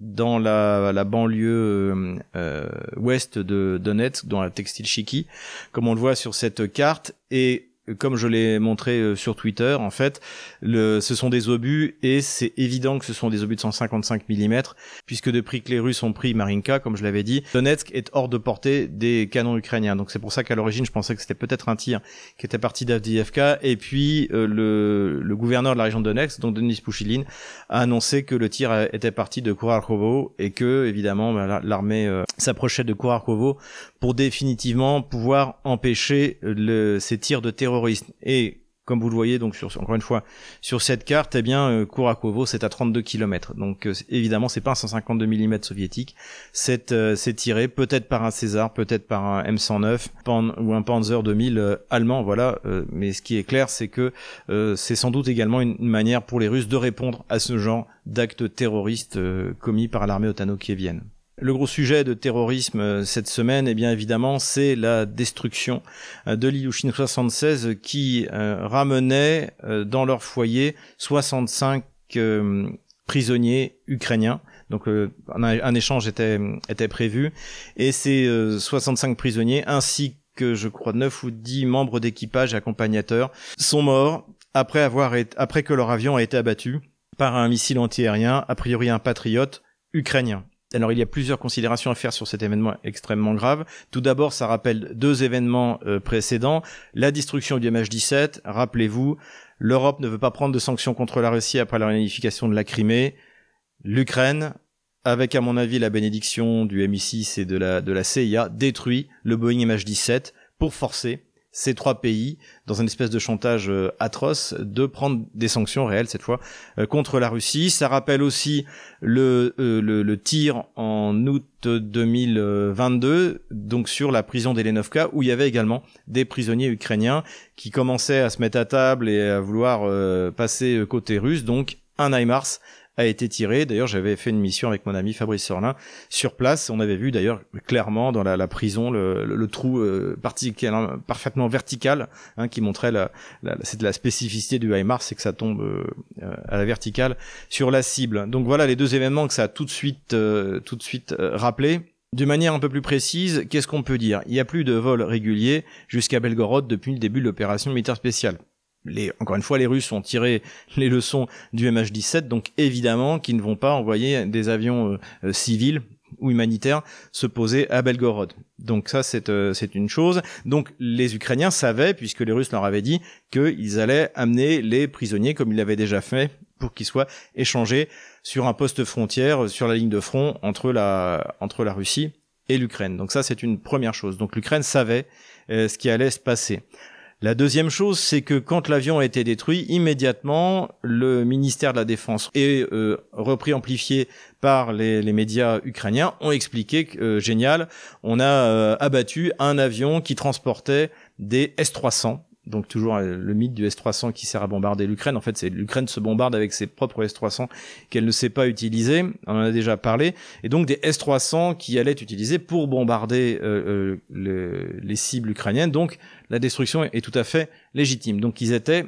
S1: dans la, banlieue euh, ouest de Donetsk, dans la textile Chiki, comme on le voit sur cette carte. Et comme je l'ai montré euh, sur Twitter, en fait, ce sont des obus et c'est évident que ce sont des obus de 155 mm, puisque depuis que les Russes ont pris Marinka, comme je l'avais dit, Donetsk est hors de portée des canons ukrainiens. Donc c'est pour ça qu'à l'origine, je pensais que c'était peut-être un tir qui était parti d'Avdiivka. Et puis euh, le, gouverneur de la région de Donetsk, donc Denis Pouchilin, a annoncé que le tir était parti de Kourakhovo et que évidemment bah, l'armée euh, s'approchait de Kourakhovo pour définitivement pouvoir empêcher le, ces tirs de terroristes. Et comme vous le voyez donc encore une fois sur cette carte, eh bien euh, Kurakovo c'est à 32 km. Donc euh, évidemment c'est pas un 152 mm soviétique, c'est euh, c'est tiré peut-être par un César, peut-être par un M109 ou un Panzer 2000 allemand, voilà. mais ce qui est clair c'est que c'est sans doute également une, manière pour les Russes de répondre à ce genre d'actes terroristes commis par l'armée otano-kievienne. Le gros sujet de terrorisme euh, cette semaine, eh bien évidemment, c'est la destruction euh, de l'Ilyushin 76 qui euh, ramenait dans leur foyer 65 prisonniers ukrainiens. Donc un, échange était, était prévu et ces 65 prisonniers ainsi que je crois 9 ou 10 membres d'équipage et accompagnateurs sont morts après avoir après que leur avion a été abattu par un missile antiaérien, a priori un patriote ukrainien. Alors il y a plusieurs considérations à faire sur cet événement extrêmement grave. Tout d'abord, ça rappelle deux événements euh, précédents. La destruction du MH17, rappelez-vous, l'Europe ne veut pas prendre de sanctions contre la Russie après la réunification de la Crimée. L'Ukraine, avec à mon avis la bénédiction du MI6 et de la, de la CIA, détruit le Boeing MH17 pour forcer ces trois pays, dans une espèce de chantage euh, atroce, de prendre des sanctions réelles cette fois euh, contre la Russie. Ça rappelle aussi le, euh, le, le, tir en août 2022, donc sur la prison d'Elenovka, où il y avait également des prisonniers ukrainiens qui commençaient à se mettre à table et à vouloir passer côté russe, donc un HIMARS a été tiré. D'ailleurs, j'avais fait une mission avec mon ami Fabrice Sorlin sur place. On avait vu d'ailleurs clairement dans la, prison le, trou euh, parfaitement vertical hein, qui montrait la, c'est de la spécificité du HIMARS, c'est que ça tombe euh, à la verticale sur la cible. Donc voilà les deux événements que ça a tout de suite, euh, tout de suite euh, rappelé. De manière un peu plus précise, qu'est-ce qu'on peut dire? Il n'y a plus de vols réguliers jusqu'à Belgorod depuis le début de l'opération militaire spéciale encore une fois, les Russes ont tiré les leçons du MH17, donc évidemment qu'ils ne vont pas envoyer des avions euh, euh, civils ou humanitaires se poser à Belgorod. Donc ça, c'est euh, une chose. Donc les Ukrainiens savaient, puisque les Russes leur avaient dit, qu'ils allaient amener les prisonniers, comme ils l'avaient déjà fait, pour qu'ils soient échangés sur un poste frontière, sur la ligne de front entre la, entre la Russie et l'Ukraine. Donc ça, c'est une première chose. Donc l'Ukraine savait ce qui allait se passer. La deuxième chose, c'est que quand l'avion a été détruit, immédiatement, le ministère de la Défense et euh, repris amplifié par les, médias ukrainiens ont expliqué que, euh, génial, on a euh, abattu un avion qui transportait des S-300, donc toujours euh, le mythe du S-300 qui sert à bombarder l'Ukraine. En fait, c'est l'Ukraine se bombarde avec ses propres S-300 qu'elle ne sait pas utiliser. On en a déjà parlé. Et donc des S-300 qui allaient être utilisés pour bombarder euh, euh, les cibles ukrainiennes. Donc la destruction est, tout à fait légitime. Donc ils étaient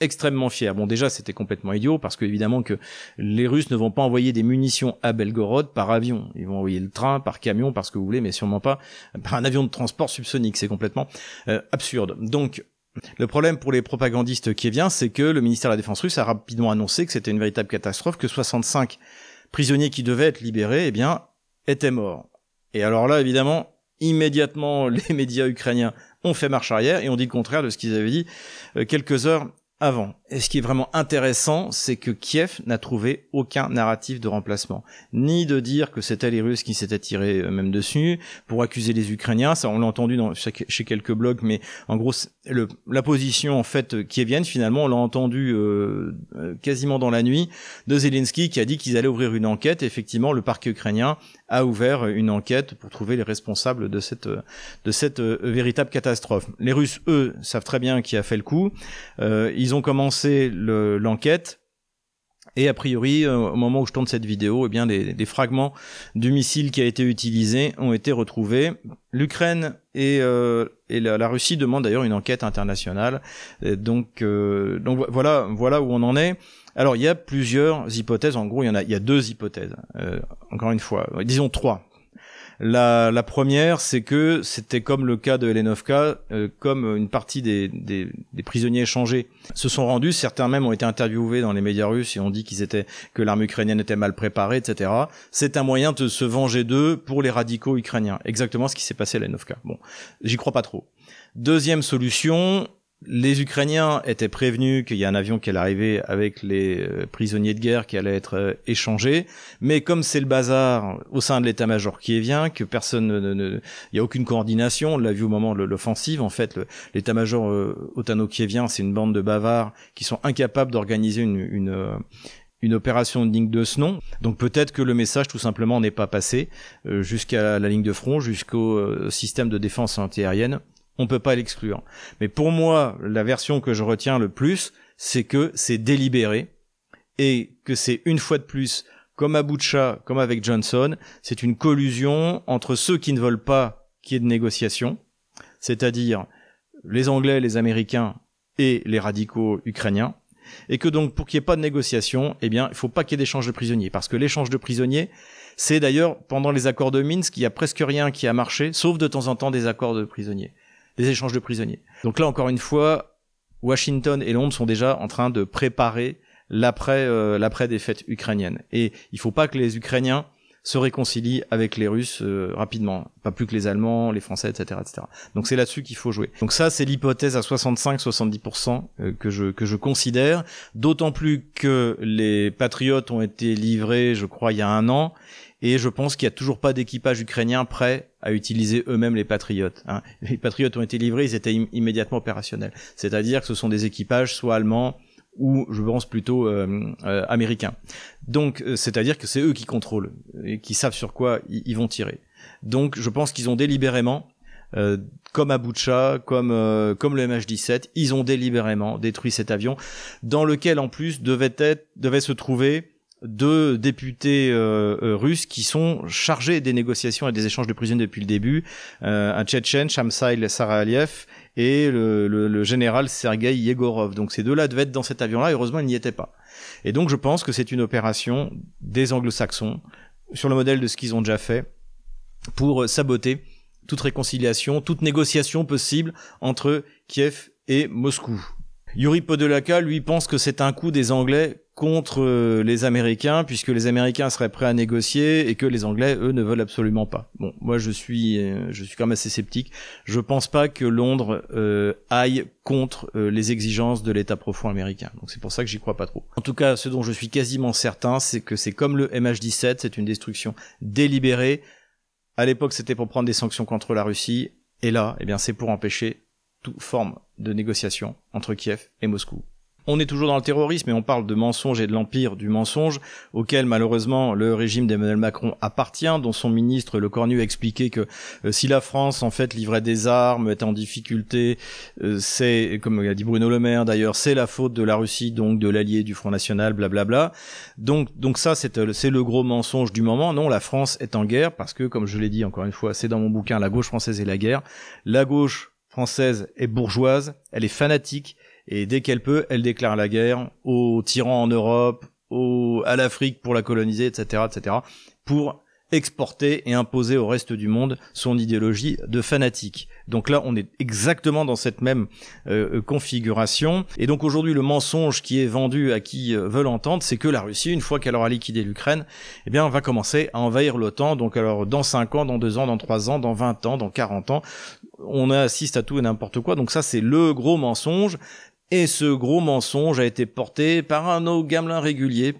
S1: extrêmement fiers. Bon, déjà, c'était complètement idiot parce que évidemment que les Russes ne vont pas envoyer des munitions à Belgorod par avion. Ils vont envoyer le train, par camion, par ce que vous voulez, mais sûrement pas par un avion de transport subsonique. C'est complètement absurde. Donc, le problème pour les propagandistes qui vient, c'est que le ministère de la Défense russe a rapidement annoncé que c'était une véritable catastrophe, que 65 prisonniers qui devaient être libérés, eh bien, étaient morts. Et alors là, évidemment, immédiatement, les médias ukrainiens ont fait marche arrière et ont dit le contraire de ce qu'ils avaient dit euh, quelques heures avant. Et ce qui est vraiment intéressant, c'est que Kiev n'a trouvé aucun narratif de remplacement. Ni de dire que c'était les Russes qui s'étaient tirés euh, même dessus, pour accuser les Ukrainiens, ça on l'a entendu dans, chez quelques blogs, mais en gros, le, la position en fait kievienne, finalement, on l'a entendu euh, euh, quasiment dans la nuit, de Zelensky qui a dit qu'ils allaient ouvrir une enquête. effectivement, le parquet ukrainien a ouvert une enquête pour trouver les responsables de cette, de cette véritable catastrophe. Les Russes, eux, savent très bien qui a fait le coup. ils ils ont commencé l'enquête. et a priori, euh, au moment où je tourne cette vidéo, eh bien, des, fragments du missile qui a été utilisé ont été retrouvés. L'Ukraine et, euh, la, Russie demandent d'ailleurs une enquête internationale. donc, euh, donc voilà, voilà où on en est. Alors, il y a plusieurs hypothèses. En gros, il y en a, il y a deux hypothèses. encore une fois, disons trois. La, la première, c'est que c'était comme le cas de Elenovka, euh, comme une partie des, des, des, prisonniers échangés se sont rendus. Certains même ont été interviewés dans les médias russes et ont dit qu'ils étaient que l'armée ukrainienne était mal préparée, etc. C'est un moyen de se venger d'eux pour les radicaux ukrainiens. Exactement ce qui s'est passé à Elenovka. Bon, j'y crois pas trop. Deuxième solution, les Ukrainiens étaient prévenus qu'il y a un avion qui allait arriver avec les euh, prisonniers de guerre qui allaient être euh, échangés, mais comme c'est le bazar au sein de l'état-major vient, que personne ne, il y a aucune coordination, on l'a vu au moment de l'offensive, en fait, l'état-major euh, otano-kievien, c'est une bande de bavards qui sont incapables d'organiser une, une euh, une opération digne de ce nom. Donc peut-être que le message tout simplement n'est pas passé jusqu'à la ligne de front, jusqu'au système de défense antiaérienne on peut pas l'exclure. Mais pour moi, la version que je retiens le plus, c'est que c'est délibéré et que c'est une fois de plus, comme à Boucha, comme avec Johnson, c'est une collusion entre ceux qui ne veulent pas qu'il y ait de négociations, c'est-à-dire les Anglais, les Américains et les radicaux ukrainiens, et que donc pour qu'il n'y ait pas de négociation, eh bien, il faut pas qu'il y ait d'échange de prisonniers, parce que l'échange de prisonniers, c'est d'ailleurs pendant les accords de Minsk, il y a presque rien qui a marché, sauf de temps en temps des accords de prisonniers des échanges de prisonniers. Donc là, encore une fois, Washington et Londres sont déjà en train de préparer l'après euh, l'après défaite ukrainienne. Et il faut pas que les Ukrainiens se réconcilient avec les Russes euh, rapidement, pas plus que les Allemands, les Français, etc., etc. Donc c'est là-dessus qu'il faut jouer. Donc ça, c'est l'hypothèse à 65-70% euh, que je que je considère. D'autant plus que les patriotes ont été livrés, je crois, il y a un an, et je pense qu'il n'y a toujours pas d'équipage ukrainien prêt à utiliser eux-mêmes les Patriotes. Hein. Les Patriotes ont été livrés, ils étaient immédiatement opérationnels. C'est-à-dire que ce sont des équipages soit allemands ou je pense plutôt euh, euh américains. Donc, euh, c'est-à-dire que c'est eux qui contrôlent et qui savent sur quoi ils vont tirer. Donc, je pense qu'ils ont délibérément euh, comme à Boucha, comme euh, comme le MH17, ils ont délibérément détruit cet avion, dans lequel en plus devait être devait se trouver deux députés euh, euh, russes qui sont chargés des négociations et des échanges de prisonniers depuis le début, euh, un Tchétchène, Shamsail Saraliev, et le, le, général Sergei Yegorov. Donc ces deux-là devaient être dans cet avion-là, heureusement ils n'y étaient pas. Et donc je pense que c'est une opération des anglo-saxons, sur le modèle de ce qu'ils ont déjà fait, pour saboter toute réconciliation, toute négociation possible entre Kiev et Moscou. Yuri Podolaka, lui, pense que c'est un coup des Anglais contre euh, les Américains, puisque les Américains seraient prêts à négocier et que les Anglais, eux, ne veulent absolument pas. Bon, moi, je suis, euh, je suis quand même assez sceptique. Je pense pas que Londres euh, aille contre les exigences de l'État profond américain. Donc c'est pour ça que j'y crois pas trop. En tout cas, ce dont je suis quasiment certain, c'est que c'est comme le MH17, c'est une destruction délibérée. À l'époque, c'était pour prendre des sanctions contre la Russie, et là, eh bien, c'est pour empêcher toute forme de négociation entre Kiev et Moscou. On est toujours dans le terrorisme et on parle de mensonge et de l'empire du mensonge auquel malheureusement le régime d'Emmanuel Macron appartient, dont son ministre Le Cornu a expliqué que euh, si la France en fait livrait des armes, était en difficulté, euh, c'est, comme a dit Bruno Le Maire d'ailleurs, c'est la faute de la Russie, donc de l'allié du Front National, blablabla. Donc, donc ça c'est, euh, c'est le gros mensonge du moment. Non, la France est en guerre parce que, comme je l'ai dit encore une fois, c'est dans mon bouquin La gauche française et la guerre. La gauche française est bourgeoise, elle est fanatique, et dès qu'elle peut, elle déclare la guerre aux tyrans en Europe, au, à l'Afrique pour la coloniser, etc., etc., pour exporter et imposer au reste du monde son idéologie de fanatique. Donc là, on est exactement dans cette même euh, euh, configuration. Et donc aujourd'hui, le mensonge qui est vendu à qui euh, veulent entendre, c'est que la Russie, une fois qu'elle aura liquidé l'Ukraine, eh bien, va commencer à envahir l'OTAN. Donc alors, dans 5 ans, dans 2 ans, dans 3 ans, dans 20 ans, dans 40 ans, on assiste à tout et n'importe quoi. Donc ça, c'est le gros mensonge. Et ce gros mensonge a été porté par un de gamelin régulier,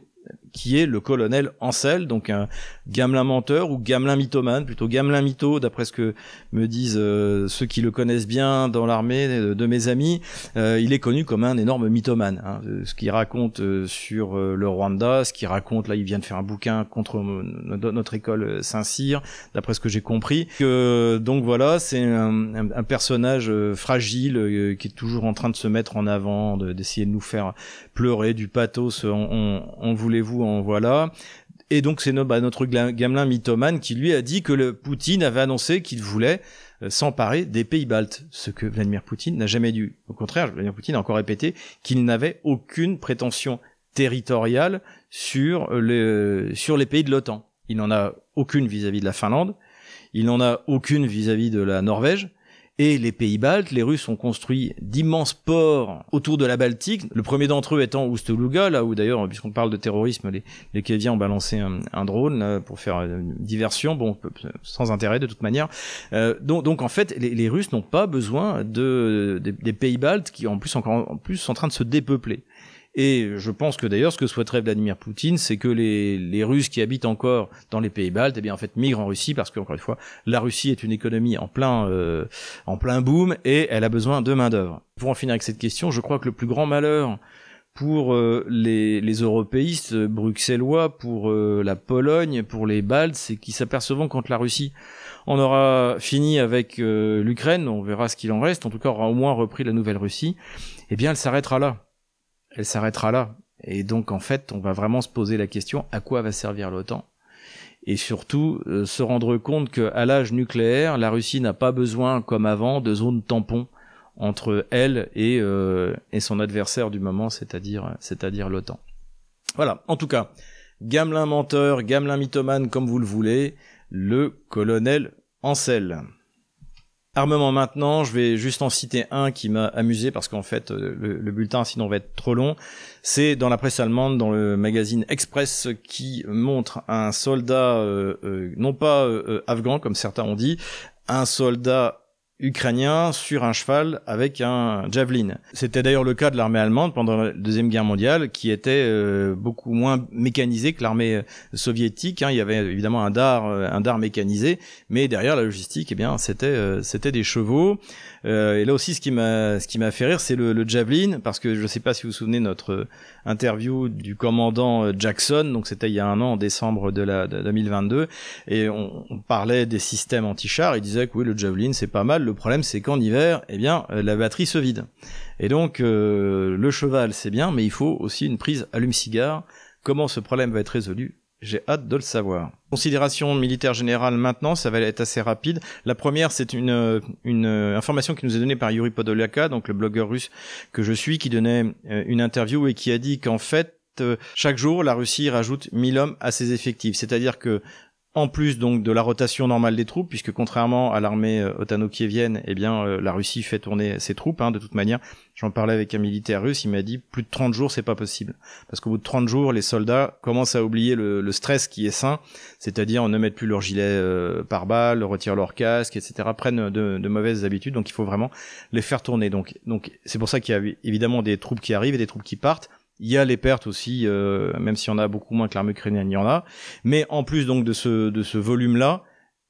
S1: qui est le colonel Ansel, donc un gamelin menteur ou gamelin mythomane, plutôt gamelin mytho, d'après ce que me disent euh, ceux qui le connaissent bien dans l'armée de, mes amis. Euh, il est connu comme un énorme mythomane. Hein. Ce qu'il raconte euh, sur le Rwanda, ce qu'il raconte, là il vient de faire un bouquin contre notre école Saint-Cyr, d'après ce que j'ai compris. Donc voilà, c'est un, personnage fragile qui est toujours en train de se mettre en avant, d'essayer de, nous faire pleurer, du pathos, en, en voulez-vous, voilà. Et donc c'est bah, notre gamelin mythomane qui lui a dit que Poutine avait annoncé qu'il voulait euh, s'emparer des pays baltes, ce que Vladimir Poutine n'a jamais dû. Au contraire, Vladimir Poutine a encore répété qu'il n'avait aucune prétention territoriale sur les pays de l'OTAN. Il n'en a aucune vis-à-vis de la Finlande, il n'en a aucune vis-à-vis de la Norvège, et les pays baltes. Les Russes ont construit d'immenses ports autour de la Baltique. Le premier d'entre eux étant Oustoluga, là où d'ailleurs, puisqu'on parle de terrorisme, les, les Canadiens ont balancé un, drone pour faire une diversion, bon, sans intérêt de toute manière. Euh, donc, donc, en fait, les, les Russes n'ont pas besoin de, des, des pays baltes qui en plus encore en plus sont en train de se dépeupler. Et je pense que d'ailleurs, ce que souhaiterait Vladimir Poutine, c'est que les, Russes qui habitent encore dans les pays baltes, eh bien en fait migrent en Russie parce qu'encore une fois, la Russie est une économie en plein euh, en plein boom et elle a besoin de main d'œuvre. Pour en finir avec cette question, je crois que le plus grand malheur pour euh, les, européistes bruxellois, pour euh, la Pologne, pour les Baltes, c'est qu'ils s'apercevront quand la Russie en aura fini avec l'Ukraine, on verra ce qu'il en reste, en tout cas aura au moins repris la nouvelle Russie, eh bien elle s'arrêtera là elle s'arrêtera là. Et donc en fait, on va vraiment se poser la question à quoi va servir l'OTAN? Et surtout euh, se rendre compte qu'à l'âge nucléaire, la Russie n'a pas besoin, comme avant, de zones tampons entre elle et, euh, et son adversaire du moment, c'est-à-dire c'est-à-dire l'OTAN. Voilà. En tout cas, Gamelin menteur, Gamelin mythomane, comme vous le voulez, le colonel Ancel. Armement maintenant, je vais juste en citer un qui m'a amusé parce qu'en fait euh, le, bulletin sinon va être trop long. C'est dans la presse allemande, dans le magazine Express, qui montre un soldat euh, euh, non pas afghan comme certains ont dit, un soldat ukrainien sur un cheval avec un javelin. C'était d'ailleurs le cas de l'armée allemande pendant la deuxième guerre mondiale, qui était euh, beaucoup moins mécanisée que l'armée euh, soviétique. Hein. Il y avait évidemment un dard, euh, un dard mécanisé, mais derrière la logistique, eh bien, c'était c'était des chevaux. Euh, et là aussi, ce qui m'a ce qui m'a fait rire, c'est le, le, javelin, parce que je ne sais pas si vous vous souvenez notre interview du commandant Jackson. Donc c'était il y a un an, en décembre de la de 2022, et on, on parlait des systèmes anti-chars. Il disait que oui, le javelin c'est pas mal le problème, c'est qu'en hiver, eh bien, euh, la batterie se vide. Et donc, euh, le cheval, c'est bien, mais il faut aussi une prise allume-cigare. Comment ce problème va être résolu? J'ai hâte de le savoir. Considération militaire générale maintenant, ça va être assez rapide. La première, c'est une, une information qui nous est donnée par Yuri Podolaka, donc le blogueur russe que je suis, qui donnait euh, une interview et qui a dit qu'en fait, chaque jour, la Russie rajoute 1000 hommes à ses effectifs. C'est-à-dire que en plus donc de la rotation normale des troupes, puisque contrairement à l'armée euh, otano-kievienne, eh bien euh, la Russie fait tourner ses troupes hein, de toute manière. J'en parlais avec un militaire russe, il m'a dit plus de 30 jours c'est pas possible, parce qu'au bout de 30 jours les soldats commencent à oublier le, stress qui est sain, c'est-à-dire ne mettent plus leur gilet euh, par balle, retirent leur casque, etc. prennent de, de, mauvaises habitudes, donc il faut vraiment les faire tourner. Donc donc c'est pour ça qu'il y a évidemment des troupes qui arrivent et des troupes qui partent. Il y a les pertes aussi, euh, même s'il y en a beaucoup moins que l'armée ukrainienne, il y en a. Mais en plus donc de ce, volume-là,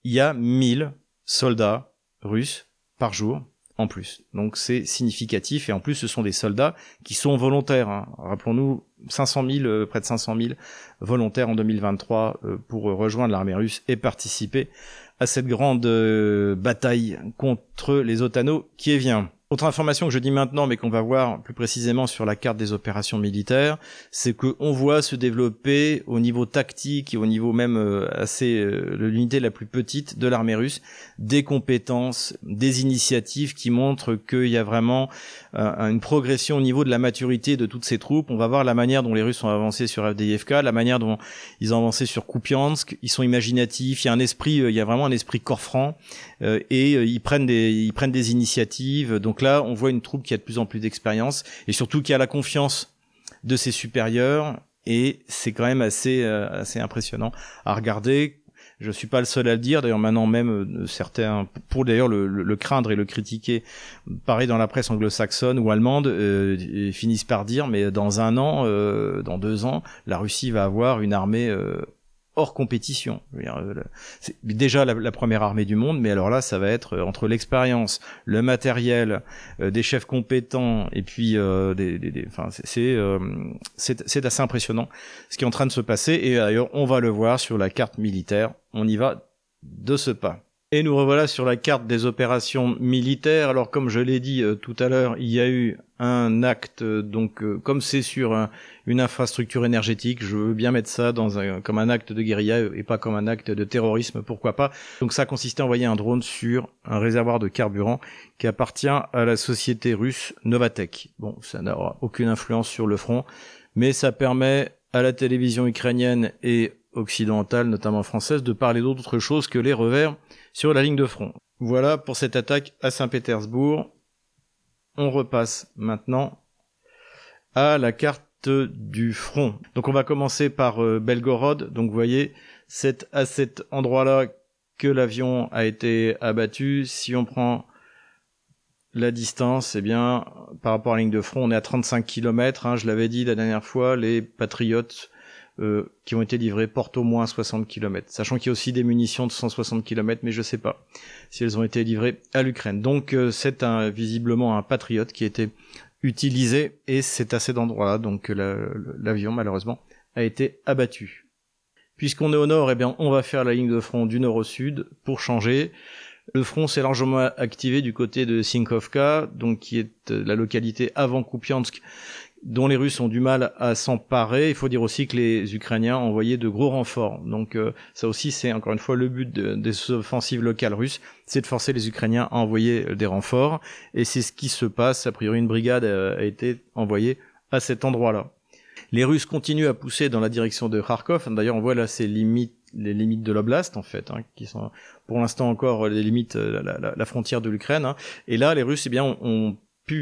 S1: il y a 1000 soldats russes par jour en plus. Donc c'est significatif et en plus ce sont des soldats qui sont volontaires. Hein. Rappelons-nous 500 000, euh, près de 500 000 volontaires en 2023 euh, pour rejoindre l'armée russe et participer à cette grande bataille contre les otanos qui est vient. Autre information que je dis maintenant, mais qu'on va voir plus précisément sur la carte des opérations militaires, c'est qu'on voit se développer au niveau tactique et au niveau même euh, assez euh, l'unité la plus petite de l'armée russe des compétences, des initiatives qui montrent qu'il y a vraiment euh, une progression au niveau de la maturité de toutes ces troupes. On va voir la manière dont les Russes ont avancé sur FDIFK, la manière dont ils ont avancé sur Kupiansk. Ils sont imaginatifs. Il y a un esprit, il y a vraiment un esprit corps franc et ils prennent des ils prennent des initiatives. Donc là, on voit une troupe qui a de plus en plus d'expérience et surtout qui a la confiance de ses supérieurs et c'est quand même assez euh, assez impressionnant à regarder. Je suis pas le seul à le dire. D'ailleurs, maintenant même euh, certains, pour d'ailleurs le, craindre et le critiquer, pareil dans la presse anglo-saxonne ou allemande, euh, finissent par dire, mais dans un an, dans deux ans, la Russie va avoir une armée hors compétition. Euh, c'est déjà la, première armée du monde, mais alors là, ça va être euh, entre l'expérience, le matériel, euh, des chefs compétents, et puis des, enfin, c'est c'est assez impressionnant ce qui est en train de se passer. Et d'ailleurs, on va le voir sur la carte militaire. On y va de ce pas. Et nous revoilà sur la carte des opérations militaires. Alors comme je l'ai dit euh, tout à l'heure, il y a eu un acte, euh, donc euh, comme c'est sur une infrastructure énergétique, je veux bien mettre ça comme un acte de guérilla et pas comme un acte de terrorisme, pourquoi pas. Donc ça consistait à envoyer un drone sur un réservoir de carburant qui appartient à la société russe Novatech. Bon, ça n'aura aucune influence sur le front, mais ça permet à la télévision ukrainienne et occidentale, notamment française, de parler d'autre chose que les revers sur la ligne de front. Voilà pour cette attaque à Saint-Pétersbourg. On repasse maintenant à la carte du front. Donc on va commencer par euh, Belgorod. Donc vous voyez, c'est à cet endroit-là que l'avion a été abattu. Si on prend la distance, eh bien, par rapport à la ligne de front, on est à 35 km. Hein, je l'avais dit la dernière fois, les patriotes euh, qui ont été livrés portent au moins 60 km. Sachant qu'il y a aussi des munitions de 160 km, mais je sais pas si elles ont été livrées à l'Ukraine. Donc euh, c'est un, visiblement un patriote qui a été utilisé et c'est à cet endroit-là. Donc l'avion malheureusement a été abattu. Puisqu'on est au nord, eh bien on va faire la ligne de front du nord au sud pour changer. Le front s'est largement activé du côté de Sinkovka, donc qui est euh, la localité avant Kupiansk, dont les Russes ont du mal à s'emparer. Il faut dire aussi que les Ukrainiens ont envoyé de gros renforts. Donc euh, ça aussi, c'est encore une fois le but des offensives locales russes, c'est de forcer les Ukrainiens à envoyer des renforts. Et c'est ce qui se passe. A priori, une brigade a été envoyée à cet endroit-là. Les Russes continuent à pousser dans la direction de Kharkov. D'ailleurs, on voit là ces limites, les limites de l'oblast en fait, hein, qui sont pour l'instant encore les limites, la, la, la frontière de l'Ukraine. Hein. Et là, les Russes, eh bien, ont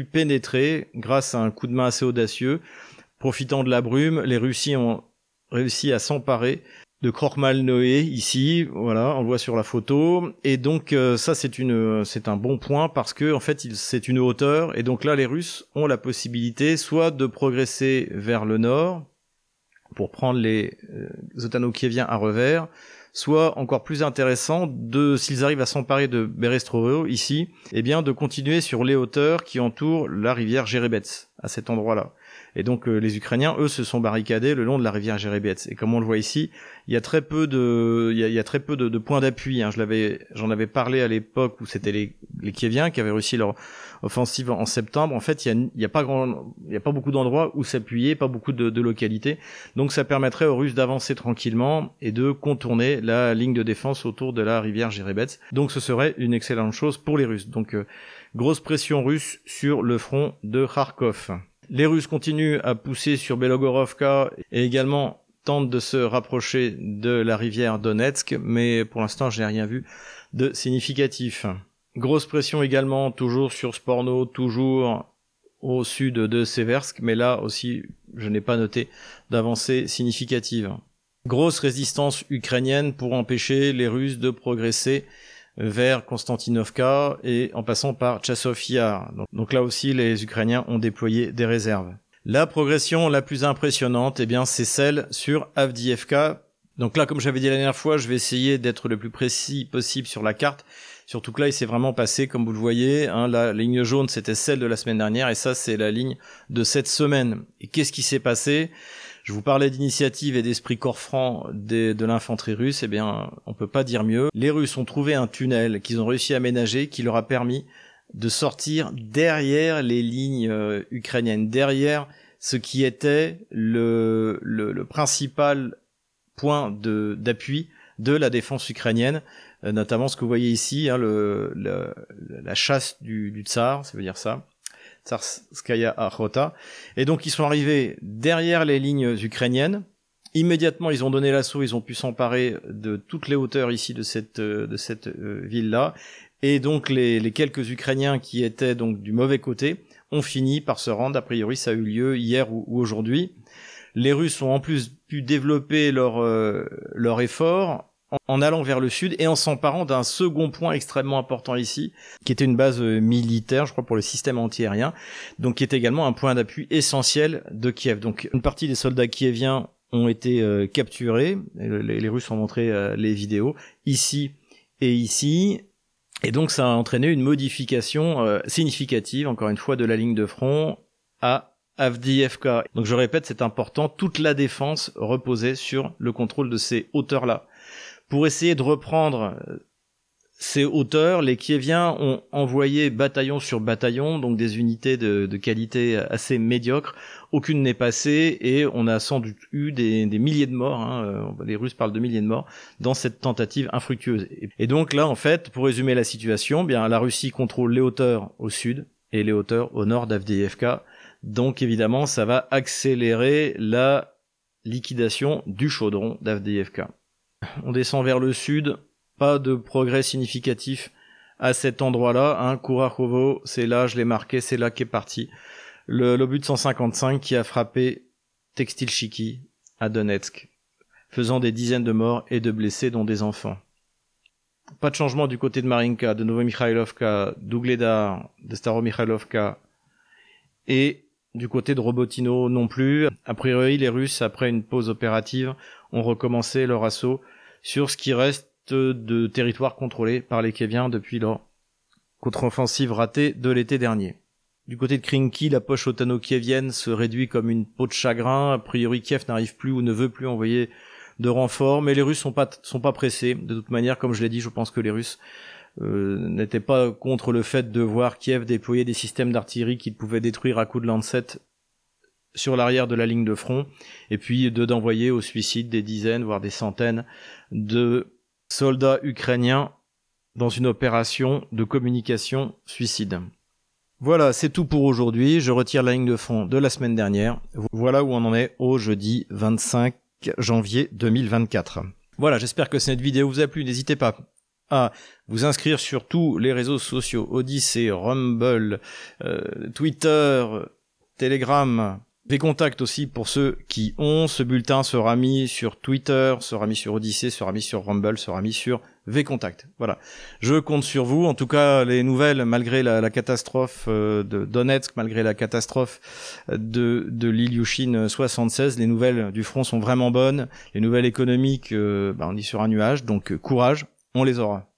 S1: pénétrer grâce à un coup de main assez audacieux. Profitant de la brume, les Russes ont réussi à s'emparer de Noé ici, voilà, on le voit sur la photo. Et donc euh, ça c'est une c'est un bon point parce que en fait c'est une hauteur et donc là les Russes ont la possibilité soit de progresser vers le nord pour prendre les euh, à revers, soit encore plus intéressant de s'ils arrivent à s'emparer de Berestrovo ici, eh bien de continuer sur les hauteurs qui entourent la rivière Jerebets à cet endroit-là. Et donc euh, les Ukrainiens, eux, se sont barricadés le long de la rivière Jerebets. Et comme on le voit ici, il y a très peu de, il y a, très peu de, points d'appui. Hein. Je l'avais, j'en avais parlé à l'époque où c'était les, les Kieviens qui avaient réussi leur offensive en septembre. En fait, il y a, pas grand, il a pas beaucoup d'endroits où s'appuyer, pas beaucoup de, localités. Donc ça permettrait aux Russes d'avancer tranquillement et de contourner la ligne de défense autour de la rivière Jerebets. Donc ce serait une excellente chose pour les Russes. Donc euh, grosse pression russe sur le front de Kharkov. Les Russes continuent à pousser sur Belogorovka et également tentent de se rapprocher de la rivière Donetsk, mais pour l'instant, je n'ai rien vu de significatif. Grosse pression également, toujours sur Sporno, toujours au sud de Seversk, mais là aussi, je n'ai pas noté d'avancée significative. Grosse résistance ukrainienne pour empêcher les Russes de progresser vers Konstantinovka et en passant par Chassov Yar. Donc, là aussi, les Ukrainiens ont déployé des réserves. La progression la plus impressionnante, eh bien, c'est celle sur Avdiivka. Donc là, comme j'avais dit la dernière fois, je vais essayer d'être le plus précis possible sur la carte. Surtout que là, il s'est vraiment passé, comme vous le voyez, hein, la ligne jaune, c'était celle de la semaine dernière, et ça, c'est la ligne de cette semaine. Et qu'est-ce qui s'est passé? Je vous parlais d'initiative et d'esprit corps franc de, l'infanterie russe, eh bien, on peut pas dire mieux. Les Russes ont trouvé un tunnel qu'ils ont réussi à aménager qui leur a permis de sortir derrière les lignes euh, ukrainiennes, derrière ce qui était le, principal point d'appui de, la défense ukrainienne, notamment ce que vous voyez ici, hein, le, la chasse du, du tsar, ça veut dire ça, Tsarskaya Akhota. Et donc ils sont arrivés derrière les lignes ukrainiennes. Immédiatement, ils ont donné l'assaut, ils ont pu s'emparer de toutes les hauteurs ici de cette, de cette euh, ville-là. Et donc les, les, quelques Ukrainiens qui étaient donc du mauvais côté ont fini par se rendre. A priori, ça a eu lieu hier ou, aujourd'hui. Les Russes ont en plus pu développer leur, euh, leur effort en allant vers le sud et en s'emparant d'un second point extrêmement important ici, qui était une base euh, militaire, je crois, pour le système antiaérien, donc qui est également un point d'appui essentiel de Kiev. Donc une partie des soldats kieviens ont été euh, capturés, les, Russes ont montré euh, les vidéos, ici et ici, et donc ça a entraîné une modification significative, encore une fois, de la ligne de front à Avdiivka. Donc je répète, c'est important, toute la défense reposait sur le contrôle de ces hauteurs-là. Pour essayer de reprendre euh, ces hauteurs, les Kieviens ont envoyé bataillon sur bataillon, donc des unités de, qualité assez médiocre. Aucune n'est passée et on a sans doute eu des, milliers de morts, hein, euh, les Russes parlent de milliers de morts, dans cette tentative infructueuse. Et donc là, en fait, pour résumer la situation, bien la Russie contrôle les hauteurs au sud et les hauteurs au nord d'Avdiivka. Donc évidemment, ça va accélérer la liquidation du chaudron d'Avdiivka. On descend vers le sud, pas de progrès significatif à cet endroit-là. Hein, c'est là, je l'ai marqué, c'est là qu'est parti. Le l'obus 155 qui a frappé Textilchiki à Donetsk, faisant des dizaines de morts et de blessés, dont des enfants. Pas de changement du côté de Marinka, de Novomikhailovka, d'Ugledar, de Staromikhailovka et du côté de Robotino non plus. A priori, les Russes, après une pause opérative, ont recommencé leur assaut sur ce qui reste de territoire contrôlé par les Kéviens depuis leur contre-offensive ratée de l'été dernier. Du côté de Krinky, la poche otano-kievienne se réduit comme une peau de chagrin. A priori, Kiev n'arrive plus ou ne veut plus envoyer de renforts, mais les Russes sont pas sont pas pressés. De toute manière, comme je l'ai dit, je pense que les Russes euh, n'étaient pas contre le fait de voir Kiev déployer des systèmes d'artillerie qui pouvaient détruire à coups de lancette sur l'arrière de la ligne de front, et puis de d'envoyer au suicide des dizaines, voire des centaines de soldats ukrainiens dans une opération de communication suicide. Voilà, c'est tout pour aujourd'hui. Je retire la ligne de front de la semaine dernière. Voilà où on en est au jeudi 25 janvier 2024. Voilà, j'espère que cette vidéo vous a plu. N'hésitez pas à vous inscrire sur tous les réseaux sociaux, Odyssey, Rumble, euh, Twitter, Telegram, des contacts aussi pour ceux qui ont. Ce bulletin sera mis sur Twitter, sera mis sur Odyssey, sera mis sur Rumble, sera mis sur V-Contact. Voilà. Je compte sur vous. En tout cas, les nouvelles, malgré la, catastrophe euh, de Donetsk, malgré la catastrophe de, de l'Ilyushin 76, les nouvelles du front sont vraiment bonnes. Les nouvelles économiques, euh, bah, on est sur un nuage. Donc, courage, on les aura.